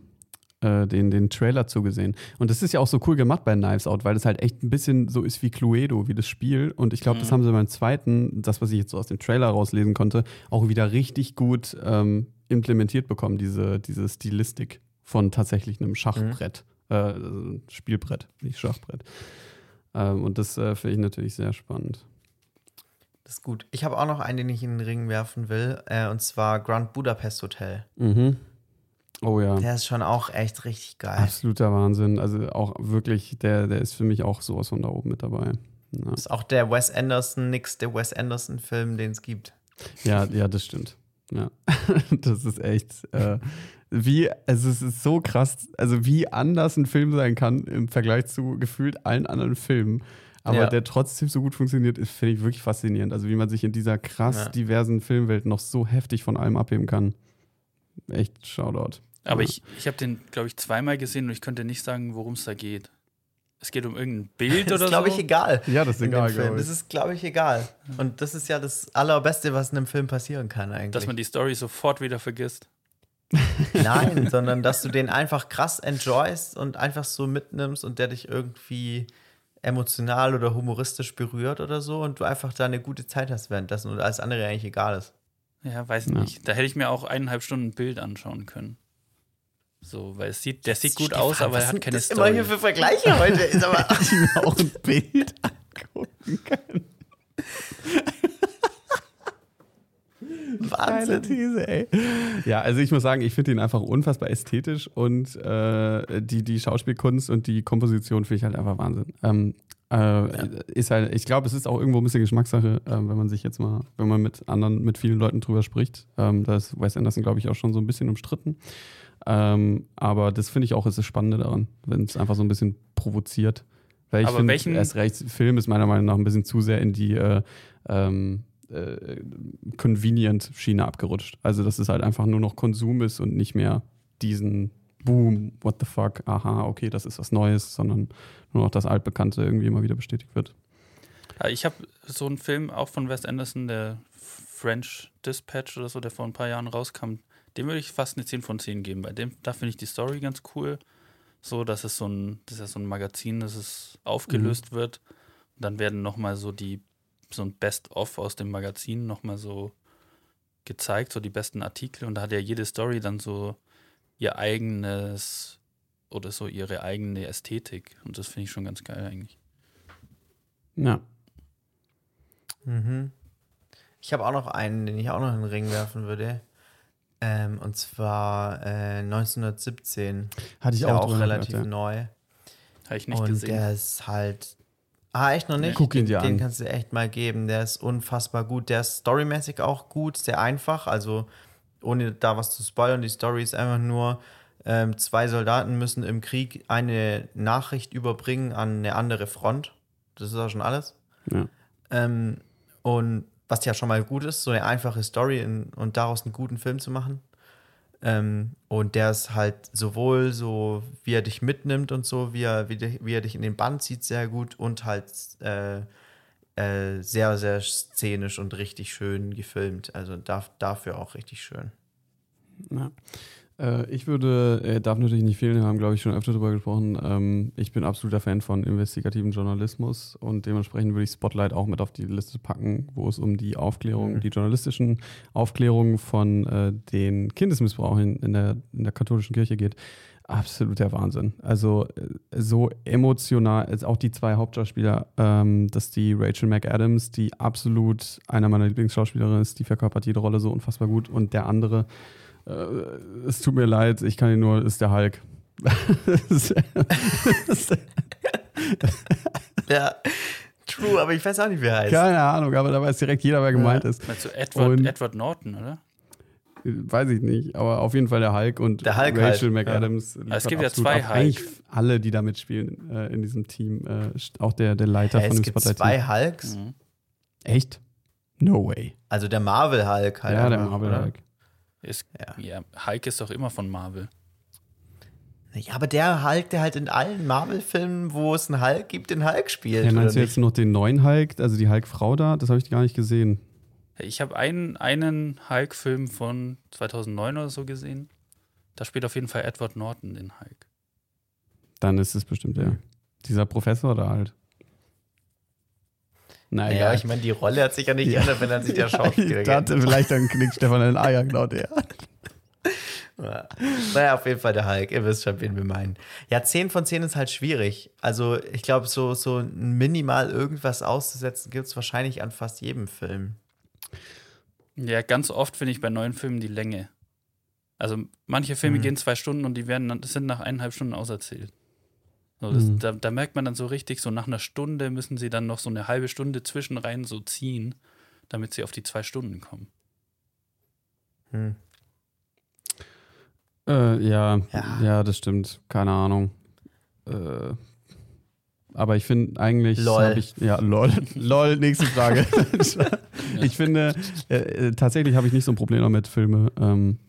äh, den, den Trailer zugesehen. Und das ist ja auch so cool gemacht bei Knives Out, weil das halt echt ein bisschen so ist wie Cluedo, wie das Spiel. Und ich glaube, das haben sie beim zweiten, das, was ich jetzt so aus dem Trailer rauslesen konnte, auch wieder richtig gut ähm, implementiert bekommen, diese, diese Stilistik von tatsächlich einem Schachbrett. Äh, also Spielbrett, nicht Schachbrett. Ähm, und das äh, finde ich natürlich sehr spannend. Das ist gut. Ich habe auch noch einen, den ich in den Ring werfen will, äh, und zwar Grand Budapest Hotel. Mhm. Oh ja. Der ist schon auch echt richtig geil. Absoluter Wahnsinn. Also auch wirklich, der, der ist für mich auch sowas von da oben mit dabei. Ja. Das ist auch der Wes Anderson, nix der Wes Anderson-Film, den es gibt. Ja, ja, das stimmt. Ja, das ist echt, äh, wie, also es ist so krass, also wie anders ein Film sein kann im Vergleich zu gefühlt allen anderen Filmen, aber Ja. der trotzdem so gut funktioniert, ist, finde ich wirklich faszinierend. Also wie man sich in dieser krass Ja. diversen Filmwelt noch so heftig von allem abheben kann. Echt Shoutout. Aber Ja. ich, ich habe den, glaube ich, zweimal gesehen und ich könnte nicht sagen, worum es da geht. Es geht um irgendein Bild Das oder ist, glaube so. ich, egal. Ja, das ist egal, Film. glaube Das ich. ist, glaube ich, egal. Und das ist ja das Allerbeste, was in einem Film passieren kann, eigentlich. dass man die Story sofort wieder vergisst. Nein, sondern dass du den einfach krass enjoyst und einfach so mitnimmst und der dich irgendwie emotional oder humoristisch berührt oder so und du einfach da eine gute Zeit hast währenddessen und alles andere eigentlich egal ist. Ja, weiß ich Ja. nicht. Da hätte ich mir auch eineinhalb Stunden ein Bild anschauen können. So, weil es sieht, der sieht gut Stefan, aus, aber er hat keine das immer Story. hier für Vergleiche heute? Ist aber Ich mir auch ein Bild angucken kann. Wahnsinn. These, ey. Ja, also ich muss sagen, ich finde ihn einfach unfassbar ästhetisch und äh, die, die Schauspielkunst und die Komposition finde ich halt einfach Wahnsinn. Ähm, äh, ist halt, ich glaube, es ist auch irgendwo ein bisschen Geschmackssache, äh, wenn man sich jetzt mal, wenn man mit anderen, mit vielen Leuten drüber spricht. Ähm, da ist Wes Anderson, glaube ich, auch schon so ein bisschen umstritten. Ähm, aber das finde ich auch ist das Spannende daran, wenn es einfach so ein bisschen provoziert. Weil ich Aber finde, welchen- erst recht, Film ist meiner Meinung nach ein bisschen zu sehr in die äh, ähm, äh, Convenient-Schiene abgerutscht. Also, dass es halt einfach nur noch Konsum ist und nicht mehr diesen Boom, what the fuck, aha, okay, das ist was Neues, sondern nur noch das Altbekannte irgendwie immer wieder bestätigt wird. Ja, Ich habe so einen Film auch von Wes Anderson, der French Dispatch oder so, der vor ein paar Jahren rauskam. Dem würde ich fast eine 10 von 10 geben. Bei dem, da finde ich die Story ganz cool. So, dass es so ein, das ist ja so ein Magazin, dass es aufgelöst wird. Und dann werden nochmal so die, so ein Best-of aus dem Magazin nochmal so gezeigt, so die besten Artikel. Und da hat ja jede Story dann so ihr eigenes oder so ihre eigene Ästhetik. Und das finde ich schon ganz geil eigentlich. Ja. Mhm. Ich habe auch noch einen, den ich auch noch in den Ring werfen würde. Ähm, und zwar äh, 1917. Hatte ich Ist ja auch auch drüber relativ nachgedacht, neu. Habe ich nicht und gesehen. der ist halt. Ah, echt noch nicht? Guck ihn dir den an. kannst du echt mal geben. Der ist unfassbar gut. Der ist storymäßig auch gut, sehr einfach. Also, ohne da was zu spoilern, die Story ist einfach nur: ähm, zwei Soldaten müssen im Krieg eine Nachricht überbringen an eine andere Front. Das ist auch schon alles. Ja. Ähm, und was ja schon mal gut ist, so eine einfache Story in, und daraus einen guten Film zu machen. Ähm, und der ist halt sowohl so, wie er dich mitnimmt und so, wie er, wie, wie er dich in den Band zieht, sehr gut und halt äh, äh, sehr, sehr szenisch und richtig schön gefilmt. Also darf, dafür auch richtig schön. Ja. Äh, ich würde, äh, darf natürlich nicht fehlen, wir haben, glaube ich, schon öfter darüber gesprochen. Ähm, ich bin absoluter Fan von investigativen Journalismus und dementsprechend würde ich Spotlight auch mit auf die Liste packen, wo es um die Aufklärung, Mhm. die journalistischen Aufklärungen von äh, den Kindesmissbrauch in, der, in der katholischen Kirche geht. Absoluter Wahnsinn. Also so emotional, also auch die zwei Hauptschauspieler, ähm, dass die Rachel McAdams, die absolut einer meiner Lieblingsschauspielerinnen ist, die verkörpert jede Rolle so unfassbar gut und der andere, äh, es tut mir leid, ich kann ihn nur, ist der Hulk. Ja, true, aber ich weiß auch nicht, wie er heißt. Keine Ahnung, aber da weiß direkt jeder, wer gemeint ist. Meinst du Edward, Und- Edward Norton, oder? Weiß ich nicht, aber auf jeden Fall der Hulk und Der Hulk Rachel halt, McAdams. es liefert gibt ja zwei ab. Eigentlich Hulk. alle, die da mitspielen äh, in diesem Team. Äh, auch der, der Leiter Hä, von es dem gibt Spotlight. zwei Hulks. Mhm. Echt? No way. Also der Marvel-Hulk halt. ja, der Marvel? Hulk. Ist, Ja. ja. Hulk ist doch immer von Marvel. Ja, aber der Hulk, der halt in allen Marvel-Filmen, wo es einen Hulk gibt, den Hulk spielt. Ja, meinst du jetzt noch den neuen Hulk, also die Hulk-Frau da? Das habe ich gar nicht gesehen. Ich habe einen, einen Hulk-Film von 2009 oder so gesehen. Da spielt auf jeden Fall Edward Norton den Hulk. Dann ist es bestimmt der. Dieser Professor da halt. Na Naja, egal. ich meine, die Rolle hat sich ja nicht geändert, wenn er sich der Schauspieler ich dachte, vielleicht dann knickt Stefan in den Eier, genau der. Ja. Naja, auf jeden Fall der Hulk. Ihr wisst schon, wen wir meinen. Ja, 10 von 10 ist halt schwierig. Also, ich glaube, so, so minimal irgendwas auszusetzen gibt es wahrscheinlich an fast jedem Film. Ja, ganz oft finde ich bei neuen Filmen die Länge. Also manche Filme Mhm. gehen zwei Stunden und die werden sind nach eineinhalb Stunden auserzählt. So, das, Mhm. da, da merkt man dann so richtig, so nach einer Stunde müssen sie dann noch so eine halbe Stunde zwischen rein so ziehen, damit sie auf die zwei Stunden kommen. Hm. Äh, ja, Ja. ja, das stimmt. Keine Ahnung. Äh, aber ich finde eigentlich. Lol. Ich, ja, lol. lol, nächste Frage. ich finde, äh, äh, tatsächlich habe ich nicht so ein Problem damit, Filme, ähm,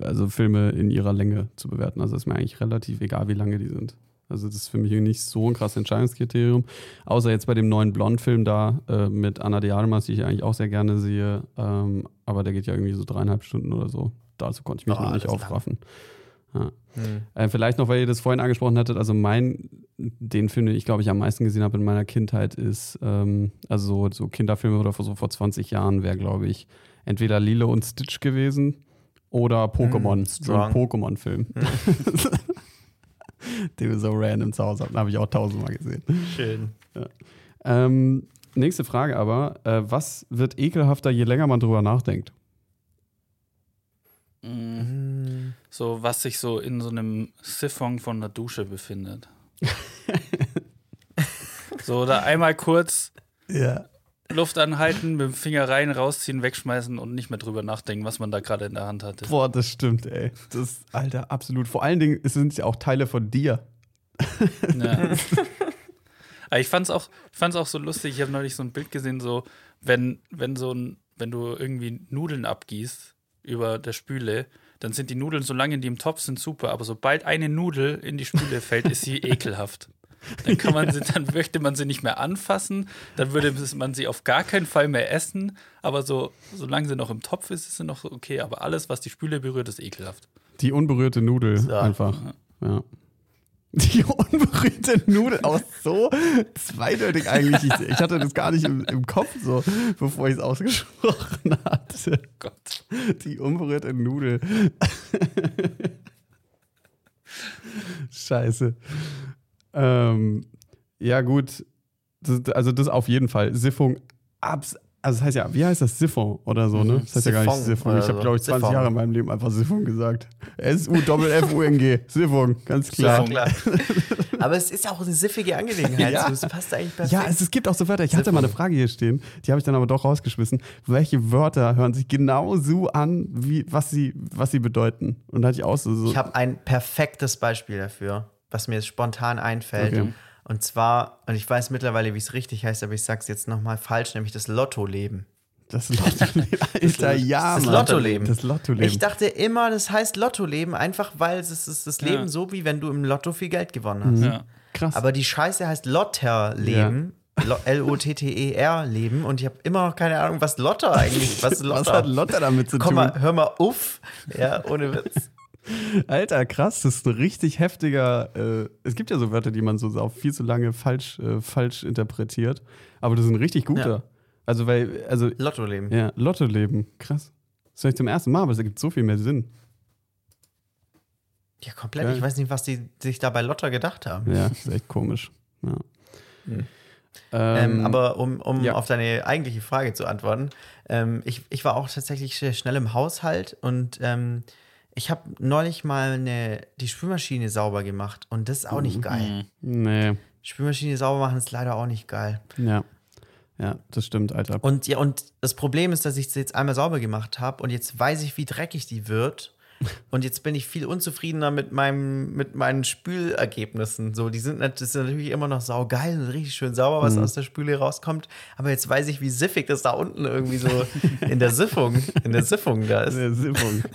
also Filme in ihrer Länge zu bewerten. Also ist mir eigentlich relativ egal, wie lange die sind. Also das ist für mich nicht so ein krasses Entscheidungskriterium. Außer jetzt bei dem neuen Blond-Film da äh, mit Anna de Armas, die ich eigentlich auch sehr gerne sehe. Ähm, aber der geht ja irgendwie so dreieinhalb Stunden oder so. Dazu konnte ich mich Oh, noch nicht aufraffen. Ja. Hm. Äh, vielleicht noch, weil ihr das vorhin angesprochen hattet, also mein, den Film, den ich glaube ich am meisten gesehen habe in meiner Kindheit, ist, ähm, also so, so Kinderfilme oder so vor 20 Jahren wäre, glaube ich, entweder Lilo und Stitch gewesen oder Pokémon, Mm, so ein. Pokémon-Film. den wir so random zu Hause hatten, habe ich auch tausendmal gesehen. Schön. Ähm, nächste Frage aber, äh, was wird ekelhafter, je länger man drüber nachdenkt? Mhm. Hm. So, was sich so in so einem Siphon von der Dusche befindet. so, da einmal kurz Ja. Luft anhalten, mit dem Finger rein, rausziehen, wegschmeißen und nicht mehr drüber nachdenken, was man da gerade in der Hand hatte. Boah, das stimmt, ey. Das, Alter, absolut. Vor allen Dingen es sind ja auch Teile von dir. Ja. Aber ich fand's auch, ich fand's auch so lustig. Ich habe neulich so ein Bild gesehen, so wenn, wenn so ein, wenn du irgendwie Nudeln abgießt über der Spüle, dann sind die Nudeln, solange die im Topf sind, super. Aber sobald eine Nudel in die Spüle fällt, ist sie ekelhaft. Dann kann man sie, dann möchte man sie nicht mehr anfassen, dann würde man sie auf gar keinen Fall mehr essen. Aber so, solange sie noch im Topf ist, ist sie noch okay. Aber alles, was die Spüle berührt, ist ekelhaft. Die unberührte Nudel So. einfach. Ja. Die unberührte Nudel, auch so zweideutig eigentlich. Ich, ich hatte das gar nicht im, im Kopf so, bevor ich es ausgesprochen hatte. Gott. Die unberührte Nudel. Scheiße. Ähm, ja, gut. Das, also, das auf jeden Fall. Siffung. Abs also, das heißt ja, wie heißt das? Siphon oder so, ne? Das heißt ja gar nicht Siphon Siphon. Ich habe, glaube ich, 20 Siphon. Jahre in meinem Leben einfach Siphon gesagt. S-U-F-F-U-N-G. Siphon, ganz klar. Klar. Aber es ist ja auch eine siffige Angelegenheit. Ja. Das passt eigentlich perfekt. Ja, es, es gibt auch so Wörter. Ich hatte mal eine Frage hier stehen, die habe ich dann aber doch rausgeschmissen. Welche Wörter hören sich genau so an, wie, was, sie, was sie bedeuten? Und da hatte ich auch so. so Ich habe ein perfektes Beispiel dafür, was mir jetzt spontan einfällt. Okay. Und zwar, und ich weiß mittlerweile, wie es richtig heißt, aber ich sage es jetzt nochmal falsch, nämlich das Lottoleben. das Lottoleben. Alter, ja, Das. Lottoleben. Das Lottoleben. Ich dachte immer, das heißt Lottoleben, einfach weil es ist das Leben Ja. so, wie wenn du im Lotto viel Geld gewonnen hast. Ja. Krass. Aber die Scheiße heißt Lotterleben. Lo- L-O-T-T-E-R-Leben. E Und ich habe immer noch keine Ahnung, was Lotter eigentlich Was ist was Lotter? hat Lotter damit zu Komm tun? mal, hör mal uff. Ja, ohne Witz. Alter, krass, das ist ein richtig heftiger. Äh, es gibt ja so Wörter, die man so auch viel zu lange falsch, äh, falsch interpretiert. Aber das ist ein richtig guter. Ja. Also, weil, also, Lottoleben. ja, Lottoleben, krass. Das höre ich zum ersten Mal, aber es ergibt so viel mehr Sinn. Ja, komplett. Geil. Ich weiß nicht, was die sich da bei Lotter gedacht haben. Ja, ist echt komisch. Ja. Hm. Ähm, Ähm, aber um, um ja. auf deine eigentliche Frage zu antworten, ähm, ich, ich war auch tatsächlich sehr schnell im Haushalt und ähm, ich habe neulich mal eine, die Spülmaschine sauber gemacht und das ist auch Mhm. nicht geil. Nee, Spülmaschine sauber machen ist leider auch nicht geil. ja. Ja, das stimmt, Alter. Und ja, und das Problem ist, dass ich sie jetzt einmal sauber gemacht habe und jetzt weiß ich, wie dreckig die wird. Und jetzt bin ich viel unzufriedener mit, meinem, mit meinen Spülergebnissen. So, die sind, das ist natürlich immer noch saugeil und richtig schön sauber, was aus der Spüle rauskommt. Aber jetzt weiß ich, wie siffig das da unten irgendwie so in der Siffung, in der Siffung da ist. Sehr Siffung.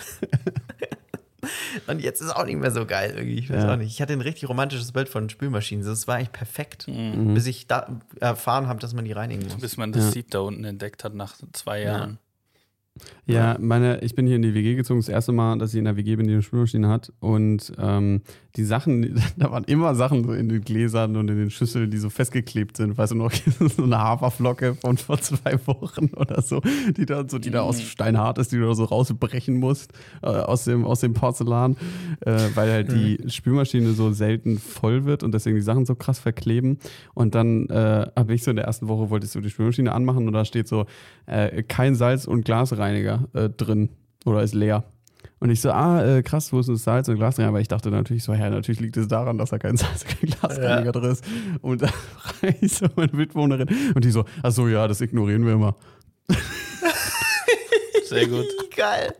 Und jetzt ist auch nicht mehr so geil irgendwie. Ich weiß Ja. auch nicht. Ich hatte ein richtig romantisches Bild von Spülmaschinen. Das war eigentlich perfekt, Mhm. bis ich da erfahren habe, dass man die reinigen muss. Bis man das Ja. Sieb da unten entdeckt hat nach zwei Jahren. Ja, meine, ich bin hier in die WG gezogen, das erste Mal, dass ich in der WG bin, die eine Spülmaschine hat. Und ähm, die Sachen, da waren immer Sachen so in den Gläsern und in den Schüsseln, die so festgeklebt sind. Weißt du noch, so eine Haferflocke von vor zwei Wochen oder so, die da, so, die da aus Steinhart ist, die du da so rausbrechen musst äh, aus, dem, aus dem Porzellan, äh, weil halt die Spülmaschine so selten voll wird und deswegen die Sachen so krass verkleben. Und dann äh, habe ich so in der ersten Woche, wollte ich so die Spülmaschine anmachen und da steht so, äh, kein Salz und Glasreiniger äh, drin oder ist leer. Und ich so, ah, äh, krass, wo ist das Salz und Glasreiniger? Aber ich dachte natürlich so, ja, natürlich liegt es daran, dass da kein Salz und kein Glasreiniger drin ist. Und da ich so meine Mitbewohnerin und die so, ach so, ja, das ignorieren wir immer. Sehr gut. Geil.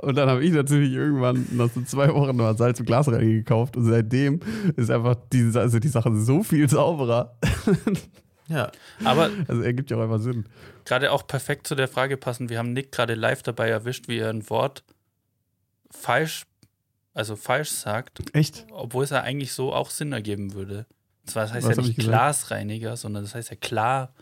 Und dann habe ich natürlich irgendwann nach so zwei Wochen mal Salz und Glasreiniger gekauft und seitdem ist einfach die, also die Sache so viel sauberer. Ja. Aber Also ergibt ja auch einfach Sinn. gerade auch perfekt zu der Frage passend, wir haben Nick gerade live dabei erwischt, wie er ein Wort falsch, also falsch sagt, Echt? obwohl es ja eigentlich so auch Sinn ergeben würde. Und zwar, das heißt Was ja nicht? Glasreiniger, sondern das heißt ja klar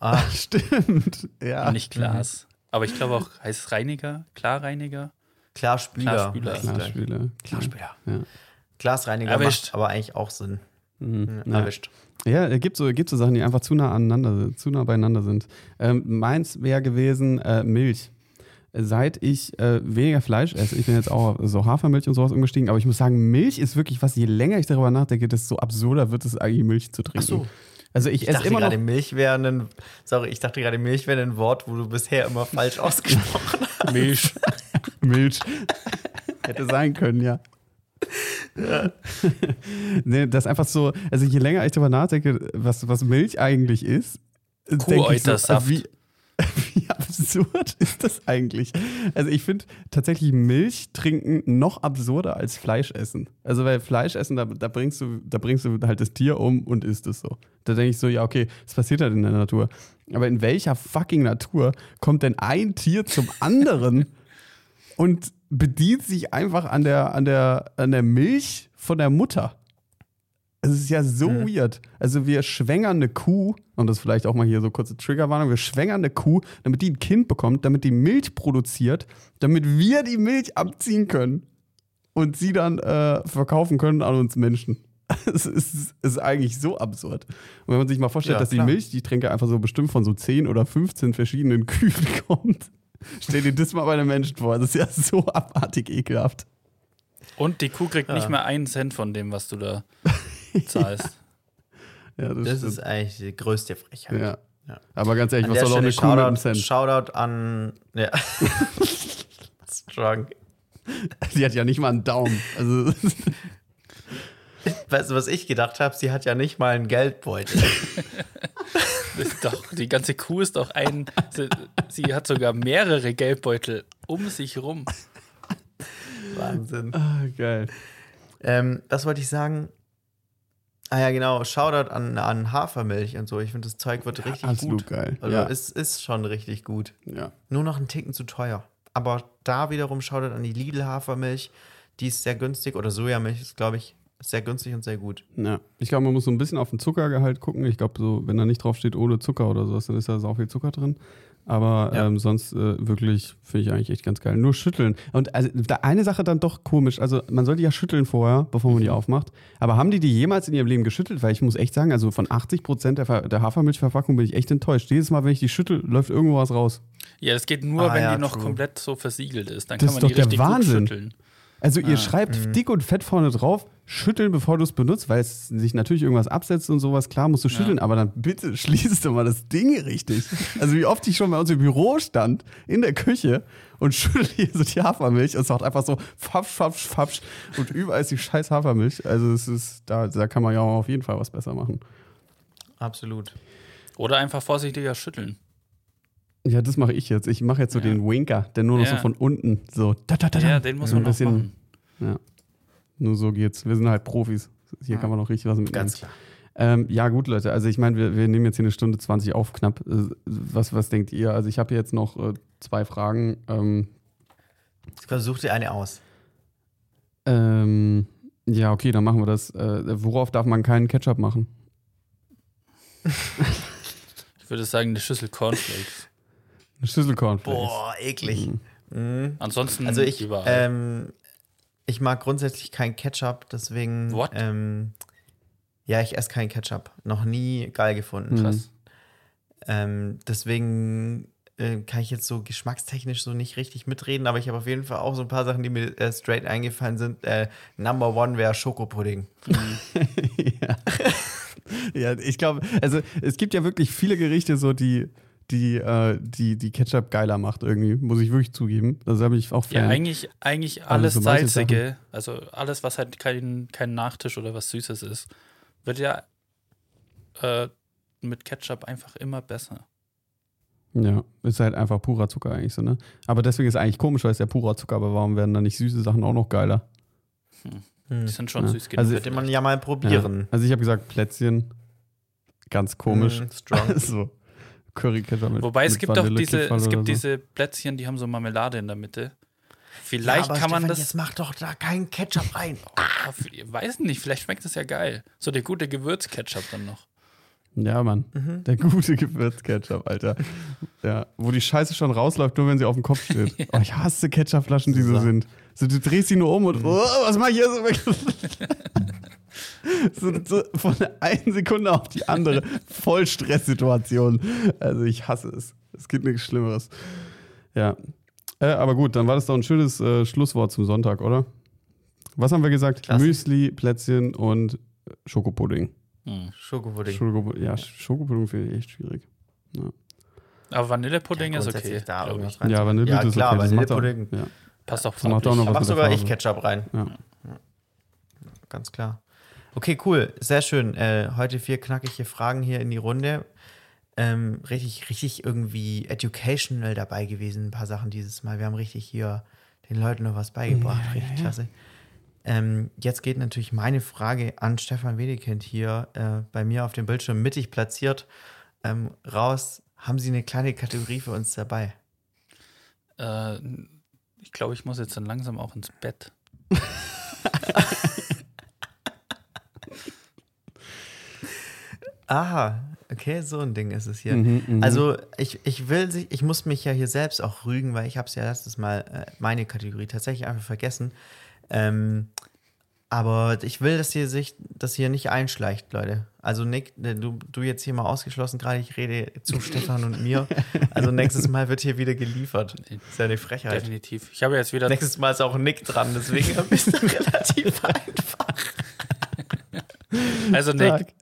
Ah, Stimmt. Ja. und nicht Glas. Aber ich glaube auch, heißt es Reiniger, Klarreiniger? Klarspüler. Klarspüler. Klarspüler. Klarspüler. Ja. Glasreiniger Erwischt. macht aber eigentlich auch Sinn. Mhm. Ja. Erwischt. Ja, es gibt so, gibt so Sachen, die einfach zu nah aneinander, zu nah beieinander sind. Ähm, meins wäre gewesen äh, Milch. Seit ich äh, weniger Fleisch esse, ich bin jetzt auch auf so Hafermilch und sowas umgestiegen, aber ich muss sagen, Milch ist wirklich was, je länger ich darüber nachdenke, desto absurder wird es eigentlich, Milch zu trinken. Ach so. Also ich, Ich esse dachte immer noch. gerade, Milch wäre ein, sorry, ich dachte gerade, Milch wäre ein Wort, wo du bisher immer falsch ausgesprochen hast. Milch. Milch. Hätte sein können, ja. nee, das ist einfach so, also je länger ich darüber nachdenke, was, was Milch eigentlich ist, denke ich so, wie, wie absurd ist das eigentlich? Also ich finde tatsächlich Milch trinken noch absurder als Fleisch essen. Also weil Fleisch essen, da, da, bringst du, da bringst du halt das Tier um und isst es so. Da denke ich so, ja okay, das passiert halt in der Natur. Aber in welcher fucking Natur kommt denn ein Tier zum anderen und bedient sich einfach an der, an der, an der Milch von der Mutter? Es ist ja so weird. Also wir schwängern eine Kuh, und das ist vielleicht auch mal hier so kurze Triggerwarnung, wir schwängern eine Kuh, damit die ein Kind bekommt, damit die Milch produziert, damit wir die Milch abziehen können und sie dann äh, verkaufen können an uns Menschen. Es ist, ist eigentlich so absurd. Und wenn man sich mal vorstellt, Ja, dass die klar. Milch, die ich trinke, einfach so bestimmt von so 10 oder 15 verschiedenen Kühen kommt. Stell dir das mal bei einem Menschen vor. Das ist ja so abartig ekelhaft. Und die Kuh kriegt nicht mehr einen Cent von dem, was du da zahlst. Ja, das, Das stimmt. ist eigentlich die größte Frechheit. Ja. Ja. Aber ganz ehrlich, An was soll auch eine Kuh mit einem Shoutout, Cent? Shoutout an. Ja. Strong. Die hat ja nicht mal einen Daumen. Also, Weißt du, was ich gedacht habe? Sie hat ja nicht mal einen Geldbeutel. Doch, die ganze Kuh ist doch ein. Sie, sie hat sogar mehrere Geldbeutel um sich rum. Wahnsinn. ah, geil. Ähm, das wollte ich sagen. Ah ja, genau. Shoutout an, an Hafermilch und so. Ich finde, das Zeug wird richtig Absolut gut. geil. Also ja. es ist schon richtig gut. ja. Nur noch einen Ticken zu teuer. Aber da wiederum Shoutout an die Lidl-Hafermilch. Die ist sehr günstig. Oder Sojamilch ist, glaube ich, sehr günstig und sehr gut. Ja. Ich glaube, man muss so ein bisschen auf den Zuckergehalt gucken. Ich glaube, so, wenn da nicht drauf steht ohne Zucker oder sowas, dann ist da sau viel Zucker drin. Aber Ja. ähm, sonst äh, wirklich finde ich eigentlich echt ganz geil. Nur schütteln. Und also, da eine Sache dann doch komisch. Also man sollte ja schütteln vorher, bevor man die aufmacht. Aber haben die die jemals in ihrem Leben geschüttelt? Weil ich muss echt sagen, also von 80 Prozent der, Ver- der Hafermilchverpackung bin ich echt enttäuscht. Jedes Mal, wenn ich die schüttel, läuft irgendwo was raus. Ja, das geht nur, Ah, wenn ja, die noch true. komplett so versiegelt ist. Dann Das kann ist man die doch der richtig Wahnsinn. gut schütteln. Also ihr schreibt dick und fett vorne drauf, schütteln, bevor du es benutzt, weil es sich natürlich irgendwas absetzt und sowas. Klar musst du schütteln, aber dann bitte schließt du mal das Ding richtig. Also wie oft ich schon bei uns im Büro stand, in der Küche und schüttel hier so die Hafermilch und es macht einfach so fapsch, fapsch, fapsch und überall ist die scheiß Hafermilch. Also es ist, da, da kann man ja auch auf jeden Fall was besser machen. Absolut. Oder einfach vorsichtiger schütteln. Ja, das mache ich jetzt. Ich mache jetzt so Ja. den Winker, der nur noch Ja. so von unten so da, da, da, da. Ja, den muss man ein bisschen, machen. Ja. Nur so geht's. Wir sind halt Profis. Hier kann man noch richtig was mitnehmen. Ganz klar. Ähm, ja, gut, Leute. Also ich meine, wir, wir nehmen jetzt hier eine Stunde 20 auf knapp. Äh, Was, was denkt ihr? Also ich habe jetzt noch äh, zwei Fragen. Ähm, Such dir eine aus. ähm, ja, okay, dann machen wir das. Äh, worauf darf man keinen Ketchup machen? Ich würde sagen, eine Schüssel Cornflakes. Eine Schüssel Cornflakes. Boah, eklig. Mhm. Ansonsten Also ich, überall. ähm, ich mag grundsätzlich kein Ketchup, deswegen. What? Ähm, ja, ich esse keinen Ketchup. Noch nie geil gefunden. Mhm. Krass. Ähm, deswegen äh, kann ich jetzt so geschmackstechnisch so nicht richtig mitreden, aber ich habe auf jeden Fall auch so ein paar Sachen, die mir äh, straight eingefallen sind. Äh, Number one wäre Schokopudding. ja. ja, ich glaube, also es gibt ja wirklich viele Gerichte, so die, die, äh, die, die Ketchup geiler macht irgendwie, muss ich wirklich zugeben. Also da bin ich auch Fan. Ja, eigentlich, eigentlich Also alles so manche Salzige, also alles, was halt kein, kein Nachtisch oder was Süßes ist, wird ja äh, mit Ketchup einfach immer besser. Ja, ist halt einfach purer Zucker eigentlich so, ne? Aber deswegen ist eigentlich komisch, weil es ja purer Zucker, aber warum werden dann nicht süße Sachen auch noch geiler? Die sind schon Ja. süß genug. Also- Könnte man ja mal Ja. probieren. Also ich habe gesagt, Plätzchen, ganz komisch. Mm, strong. so Curry Ketchup mit Wobei es mit gibt doch diese, es gibt so. diese Plätzchen, die haben so Marmelade in der Mitte. Vielleicht aber kann man Stefan, das. Jetzt mach doch da keinen Ketchup rein. Ah, weiß nicht, vielleicht schmeckt das ja geil. So der gute Gewürzketchup dann noch. Ja, Mann. Mhm. Der gute Gewürzketchup, Alter. Ja, wo die Scheiße schon rausläuft, nur wenn sie auf dem Kopf steht. Oh, ich hasse Ketchupflaschen, die so So. sind. So, du drehst sie nur um und, oh, was mach ich hier so weg? so, so von der einen Sekunde auf die andere. Voll Stresssituation. Also ich hasse es. Es gibt nichts Schlimmeres. Ja. Äh, aber gut, dann war das doch ein schönes äh, Schlusswort zum Sonntag, oder? Was haben wir gesagt? Klasse. Müsli, Plätzchen und Schokopudding. Hm. Schokopudding. Schokopudding, ja, Schokopudding finde ich echt schwierig. Aber Vanillepudding Ja, ist okay. Da ich. Ja, Vanille Ja, ist klar, okay. Vanillepudding. Ja. Passt auch Das macht auch noch. Da mach sogar ich. Ketchup rein. Ja. Ganz klar. Okay, cool. Sehr schön. Äh, heute vier knackige Fragen hier in die Runde. Ähm, richtig, richtig irgendwie educational dabei gewesen. Ein paar Sachen dieses Mal. Wir haben richtig hier den Leuten noch was beigebracht. richtig klasse. Ähm, jetzt geht natürlich meine Frage an Stefan Wedekind hier äh, bei mir auf dem Bildschirm mittig platziert. Ähm, raus. Haben Sie eine kleine Kategorie für uns dabei? Äh, ich glaube, ich muss jetzt dann langsam auch ins Bett. Aha, okay, so ein Ding ist es hier. Mhm, mhm. Also ich, ich will sich, ich muss mich ja hier selbst auch rügen, weil ich habe es ja letztes Mal äh, meine Kategorie tatsächlich einfach vergessen. Ähm, aber ich will, dass hier sich das hier nicht einschleicht, Leute. Also Nick, äh, du, du jetzt hier mal ausgeschlossen, gerade ich rede zu Stefan und mir. Also nächstes Mal wird hier wieder geliefert. Ist ja eine Frechheit. Definitiv. Ich habe jetzt wieder. Nächstes Mal ist auch Nick dran, deswegen ist es relativ einfach. Also, Nick,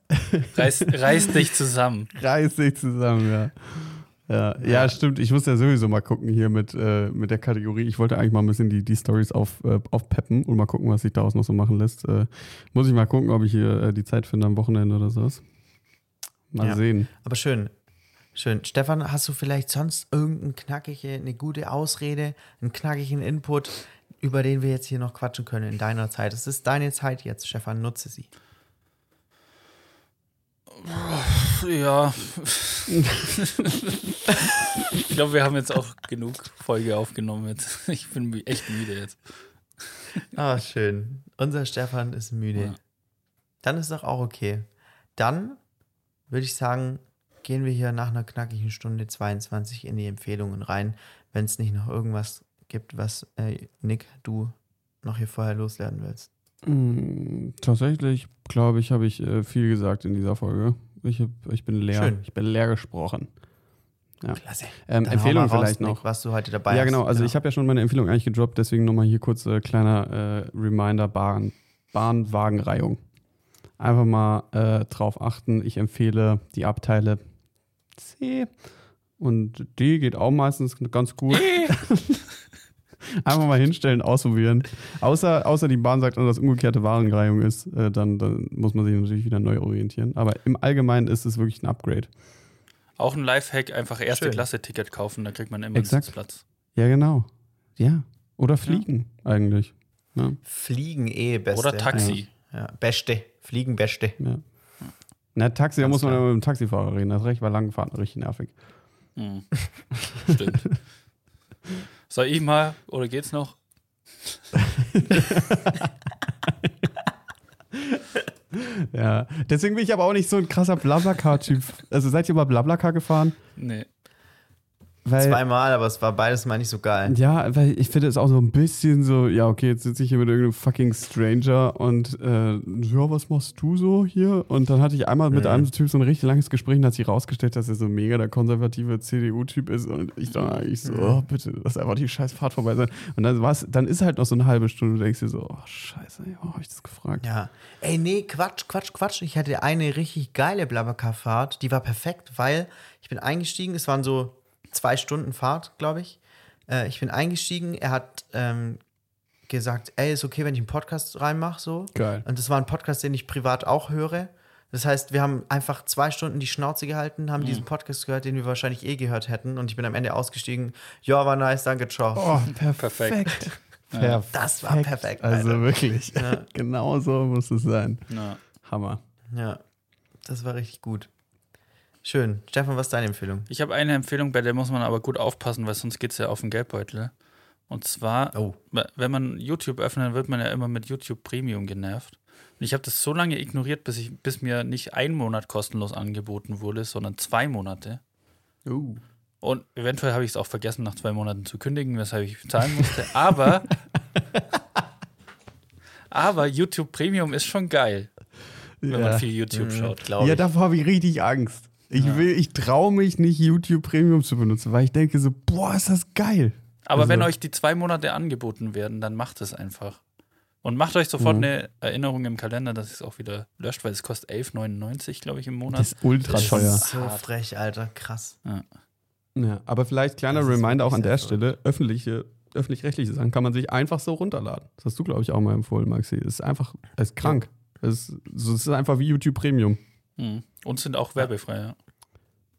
reiß, reiß dich zusammen. Reiß dich zusammen, ja. Ja, ja. stimmt. Ich muss ja sowieso mal gucken hier mit, äh, mit der Kategorie. Ich wollte eigentlich mal ein bisschen die, die Stories auf, äh, aufpeppen und mal gucken, was sich daraus noch so machen lässt. Äh, muss ich mal gucken, ob ich hier äh, die Zeit finde am Wochenende oder sowas. Mal Ja. sehen. Aber schön. Schön. Stefan, hast du vielleicht sonst irgendeine knackige, eine gute Ausrede, einen knackigen Input, über den wir jetzt hier noch quatschen können in deiner Zeit? Es ist deine Zeit jetzt, Stefan, nutze sie. Ja. ich glaube, wir haben jetzt auch genug Folge aufgenommen. Jetzt. Ich bin echt müde jetzt. Ah, schön. Unser Stefan ist müde. Ja. Dann ist doch auch okay. Dann würde ich sagen, gehen wir hier nach einer knackigen Stunde 22 in die Empfehlungen rein, wenn es nicht noch irgendwas gibt, was äh, Nick, du noch hier vorher loswerden willst. Mm, Tatsächlich, glaube ich, habe ich äh, viel gesagt in dieser Folge. Ich, hab, ich bin leer. Schön. Ich bin leer gesprochen. Ja. Klasse. Ähm, Empfehlung raus, vielleicht Nick, noch. was du heute dabei ja, hast. genau. Also ich habe ja schon meine Empfehlung eigentlich gedroppt, deswegen nochmal hier kurz äh, kleiner äh, Reminder: Bahn, Bahnwagenreihung. Einfach mal äh, drauf achten. Ich empfehle die Abteile C und D geht auch meistens ganz gut. Einfach mal hinstellen, ausprobieren. Außer, außer die Bahn sagt, dass umgekehrte Warenreihung ist, äh, dann, dann muss man sich natürlich wieder neu orientieren. Aber im Allgemeinen ist es wirklich ein Upgrade. Auch ein Lifehack: einfach erste Schön. Klasse Ticket kaufen, da kriegt man immer Exakt. einen Sitzplatz. Ja, genau. Ja. Oder fliegen eigentlich. Ja. Fliegen eh beste. Oder Taxi. Ja, beste. Fliegen beste. Ja. Na, Taxi, da Ganz muss man klar. ja mit dem Taxifahrer reden. Das ist recht, bei langen Fahrten richtig nervig. Hm. Stimmt. Soll ich mal oder geht's noch? Ja. Deswegen bin ich aber auch nicht so ein krasser Blablacar-Typ. Also seid ihr mal Blablacar gefahren? Nee. Weil, Zweimal, aber es war beides mal nicht so geil. Ja, weil ich finde es auch so ein bisschen so, ja, okay, jetzt sitze ich hier mit irgendeinem fucking Stranger und äh, ja, was machst du so hier? Und dann hatte ich einmal mit Mhm. einem Typ so ein richtig langes Gespräch und hat sich rausgestellt, dass er so mega der konservative CDU-Typ ist und ich dann eigentlich so, oh, bitte, lass einfach die scheiß Fahrt vorbei sein. Und dann war's, dann ist halt noch so eine halbe Stunde, du denkst dir so, oh, scheiße, ja, hab ich das gefragt. Ja. Ey, nee, Quatsch, Quatsch, Quatsch. Ich hatte eine richtig geile Blablacar-Fahrt. Die war perfekt, weil ich bin eingestiegen. Es waren so zwei Stunden Fahrt, glaube ich. Äh, ich bin eingestiegen. Er hat ähm, gesagt, ey, ist okay, wenn ich einen Podcast reinmache, so. Geil. Und das war ein Podcast, den ich privat auch höre. Das heißt, wir haben einfach zwei Stunden die Schnauze gehalten, haben diesen Podcast gehört, den wir wahrscheinlich eh gehört hätten. Und ich bin am Ende ausgestiegen. Ja, war nice, danke, ciao. Oh, perfekt. Perfekt. Das war perfekt, Also Alter. wirklich. genau so muss es sein. Ja. Hammer. Ja, das war richtig gut. Schön. Stefan, was ist deine Empfehlung? Ich habe eine Empfehlung, bei der muss man aber gut aufpassen, weil sonst geht es ja auf den Geldbeutel. Und zwar, Oh. wenn man YouTube öffnet, dann wird man ja immer mit YouTube Premium genervt. Und ich habe das so lange ignoriert, bis, ich, bis mir nicht ein Monat kostenlos angeboten wurde, sondern zwei Monate. Uh. Und eventuell habe ich es auch vergessen, nach zwei Monaten zu kündigen, weshalb ich zahlen musste. Aber, aber YouTube Premium ist schon geil, wenn Ja. man viel YouTube schaut. Glaube Ja, ich. davor habe ich richtig Angst. Ich will, ich traue mich nicht, YouTube Premium zu benutzen, weil ich denke so, boah, ist das geil. Aber Also- wenn euch die zwei Monate angeboten werden, dann macht es einfach. Und macht euch sofort Mhm. eine Erinnerung im Kalender, dass es auch wieder löscht, weil es kostet 11,99, glaube ich, im Monat. Das ist ultra Das ist teuer. so hart. frech, Alter. Krass. Ja, aber vielleicht kleiner Reminder auch an der Stelle, öffentliche, öffentlich-rechtliche Sachen kann man sich einfach so runterladen. Das hast du, glaube ich, auch mal empfohlen, Maxi. Es ist einfach, es ist krank. Es ist, es ist einfach wie YouTube Premium. Mhm. Und sind auch werbefrei, ja.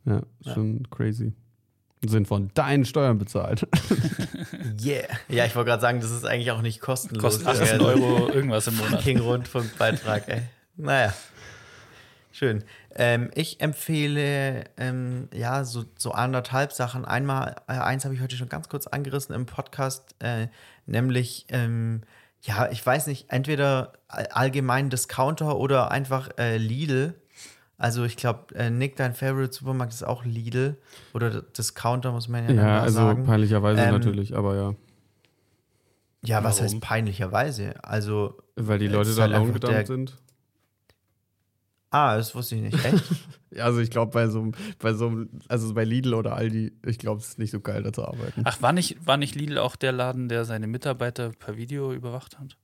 Ja, ist Ja. schon crazy. Sind von deinen Steuern bezahlt. Yeah. Ja, ich wollte gerade sagen, das ist eigentlich auch nicht kostenlos. Kostet Das 18 wäre Euro irgendwas im Monat. Fucking Rundfunkbeitrag, ey. Naja. Schön. Ähm, ich empfehle ähm, ja so, so anderthalb Sachen. Einmal, äh, eins habe ich heute schon ganz kurz angerissen im Podcast, äh, nämlich, ähm, ja, ich weiß nicht, entweder all- allgemein Discounter oder einfach äh, Lidl. Also ich glaube, äh, Nick, dein Favorite Supermarkt ist auch Lidl oder Discounter, muss man ja, Ja, also sagen. peinlicherweise Ähm, natürlich, aber ja. Ja, was Warum? heißt peinlicherweise? Also, Weil die es Leute da halt laut einfach gedammt der- sind. ah, das wusste ich nicht. Echt? Ja, Also ich glaube, bei so einem, bei so einem, also bei Lidl oder Aldi, ich glaube, es ist nicht so geil, da zu arbeiten. Ach, war nicht, war nicht Lidl auch der Laden, der seine Mitarbeiter per Video überwacht hat?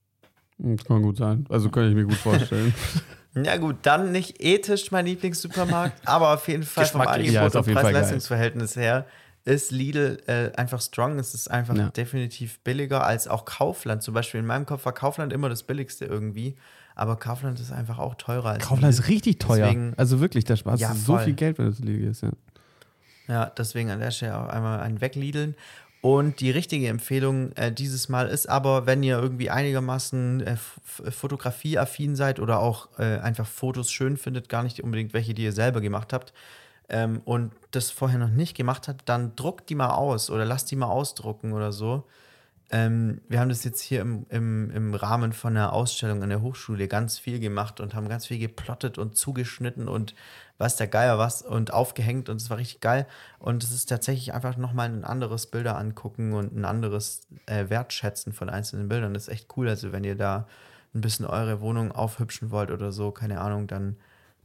Hm, Kann gut sein. Also kann ich mir gut vorstellen. Ja gut, dann nicht ethisch mein Lieblingssupermarkt, aber auf jeden Fall vom. Angebot Ja, und. Preis-Leistungs-Verhältnis her ist Lidl äh, einfach strong. Es ist einfach Ja. definitiv billiger als auch Kaufland. Zum Beispiel in meinem Kopf war Kaufland immer das billigste irgendwie, aber Kaufland ist einfach auch teurer als Kaufland Lidl. ist richtig teuer. Deswegen- also wirklich, da sparst Ja, du so voll. viel Geld, wenn du zu Lidl gehst. Ja. Ja, deswegen an der Stelle auch einmal ein Weglideln. Und die richtige Empfehlung äh, dieses Mal ist aber, wenn ihr irgendwie einigermaßen äh, fotografieaffin seid oder auch äh, einfach Fotos schön findet, gar nicht unbedingt welche, die ihr selber gemacht habt, ähm, und das vorher noch nicht gemacht habt, dann druckt die mal aus oder lasst die mal ausdrucken oder so. Ähm, wir haben das jetzt hier im, im, im Rahmen von einer Ausstellung an der Hochschule ganz viel gemacht und haben ganz viel geplottet und zugeschnitten und weiß der Geier was und aufgehängt und es war richtig geil. Und es ist tatsächlich einfach nochmal ein anderes Bilder angucken und ein anderes äh, Wertschätzen von einzelnen Bildern. Das ist echt cool. Also wenn ihr da ein bisschen eure Wohnung aufhübschen wollt oder so, keine Ahnung, dann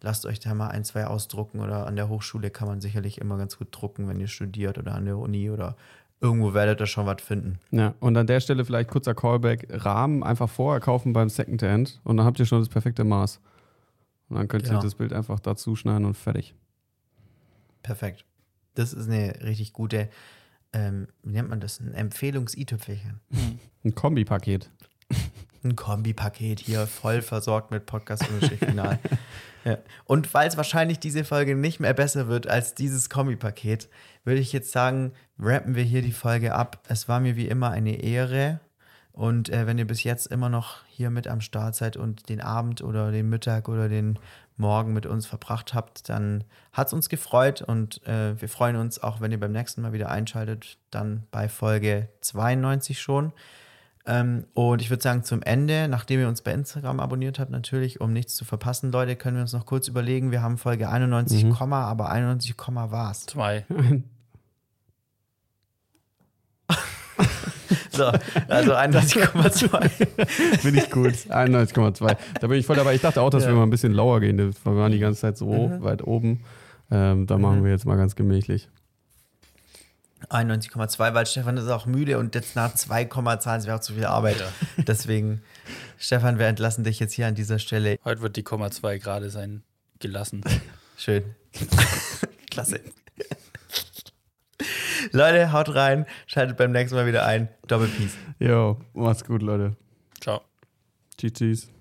lasst euch da mal ein, zwei ausdrucken oder an der Hochschule kann man sicherlich immer ganz gut drucken, wenn ihr studiert oder an der Uni oder irgendwo werdet ihr schon was finden. ja, und an der Stelle vielleicht kurzer Callback: Rahmen einfach vorher kaufen beim Secondhand und dann habt ihr schon das perfekte Maß. Und dann könnt ihr Genau. das Bild einfach dazu schneiden und fertig. Perfekt. Das ist eine richtig gute, ähm, wie nennt man das? Ein Empfehlungs-i-Tüpfelchen. Ein Kombipaket. Ein Kombipaket hier, voll versorgt mit podcast final ja. Und weil es wahrscheinlich diese Folge nicht mehr besser wird als dieses Kombipaket, würde ich jetzt sagen, rappen wir hier die Folge ab. Es war mir wie immer eine Ehre. Und äh, wenn ihr bis jetzt immer noch hier mit am Start seid und den Abend oder den Mittag oder den Morgen mit uns verbracht habt, dann hat es uns gefreut und äh, wir freuen uns auch, wenn ihr beim nächsten Mal wieder einschaltet, dann bei Folge 92 schon. Ähm, und ich würde sagen, zum Ende, nachdem ihr uns bei Instagram abonniert habt, natürlich, um nichts zu verpassen, Leute, können wir uns noch kurz überlegen. Wir haben Folge 91, Komma, aber 91, Komma war's. Zwei. So, also 91,2. Finde ich gut. 91,2. Da bin ich voll dabei. Ich dachte auch, dass Ja. wir mal ein bisschen lauer gehen. Wir waren die ganze Zeit so weit oben. Ähm, da machen wir jetzt mal ganz gemächlich. 91,2, weil Stefan ist auch müde und jetzt nach 2, zahlen, es wäre auch zu viel Arbeit. Deswegen, Stefan, wir entlassen dich jetzt hier an dieser Stelle. Heute wird die Komma 2 gerade sein gelassen. Schön. Klasse. Leute, haut rein, schaltet beim nächsten Mal wieder ein. Doppel Peace. Jo, macht's gut, Leute. Ciao. Tschüss, tschüss.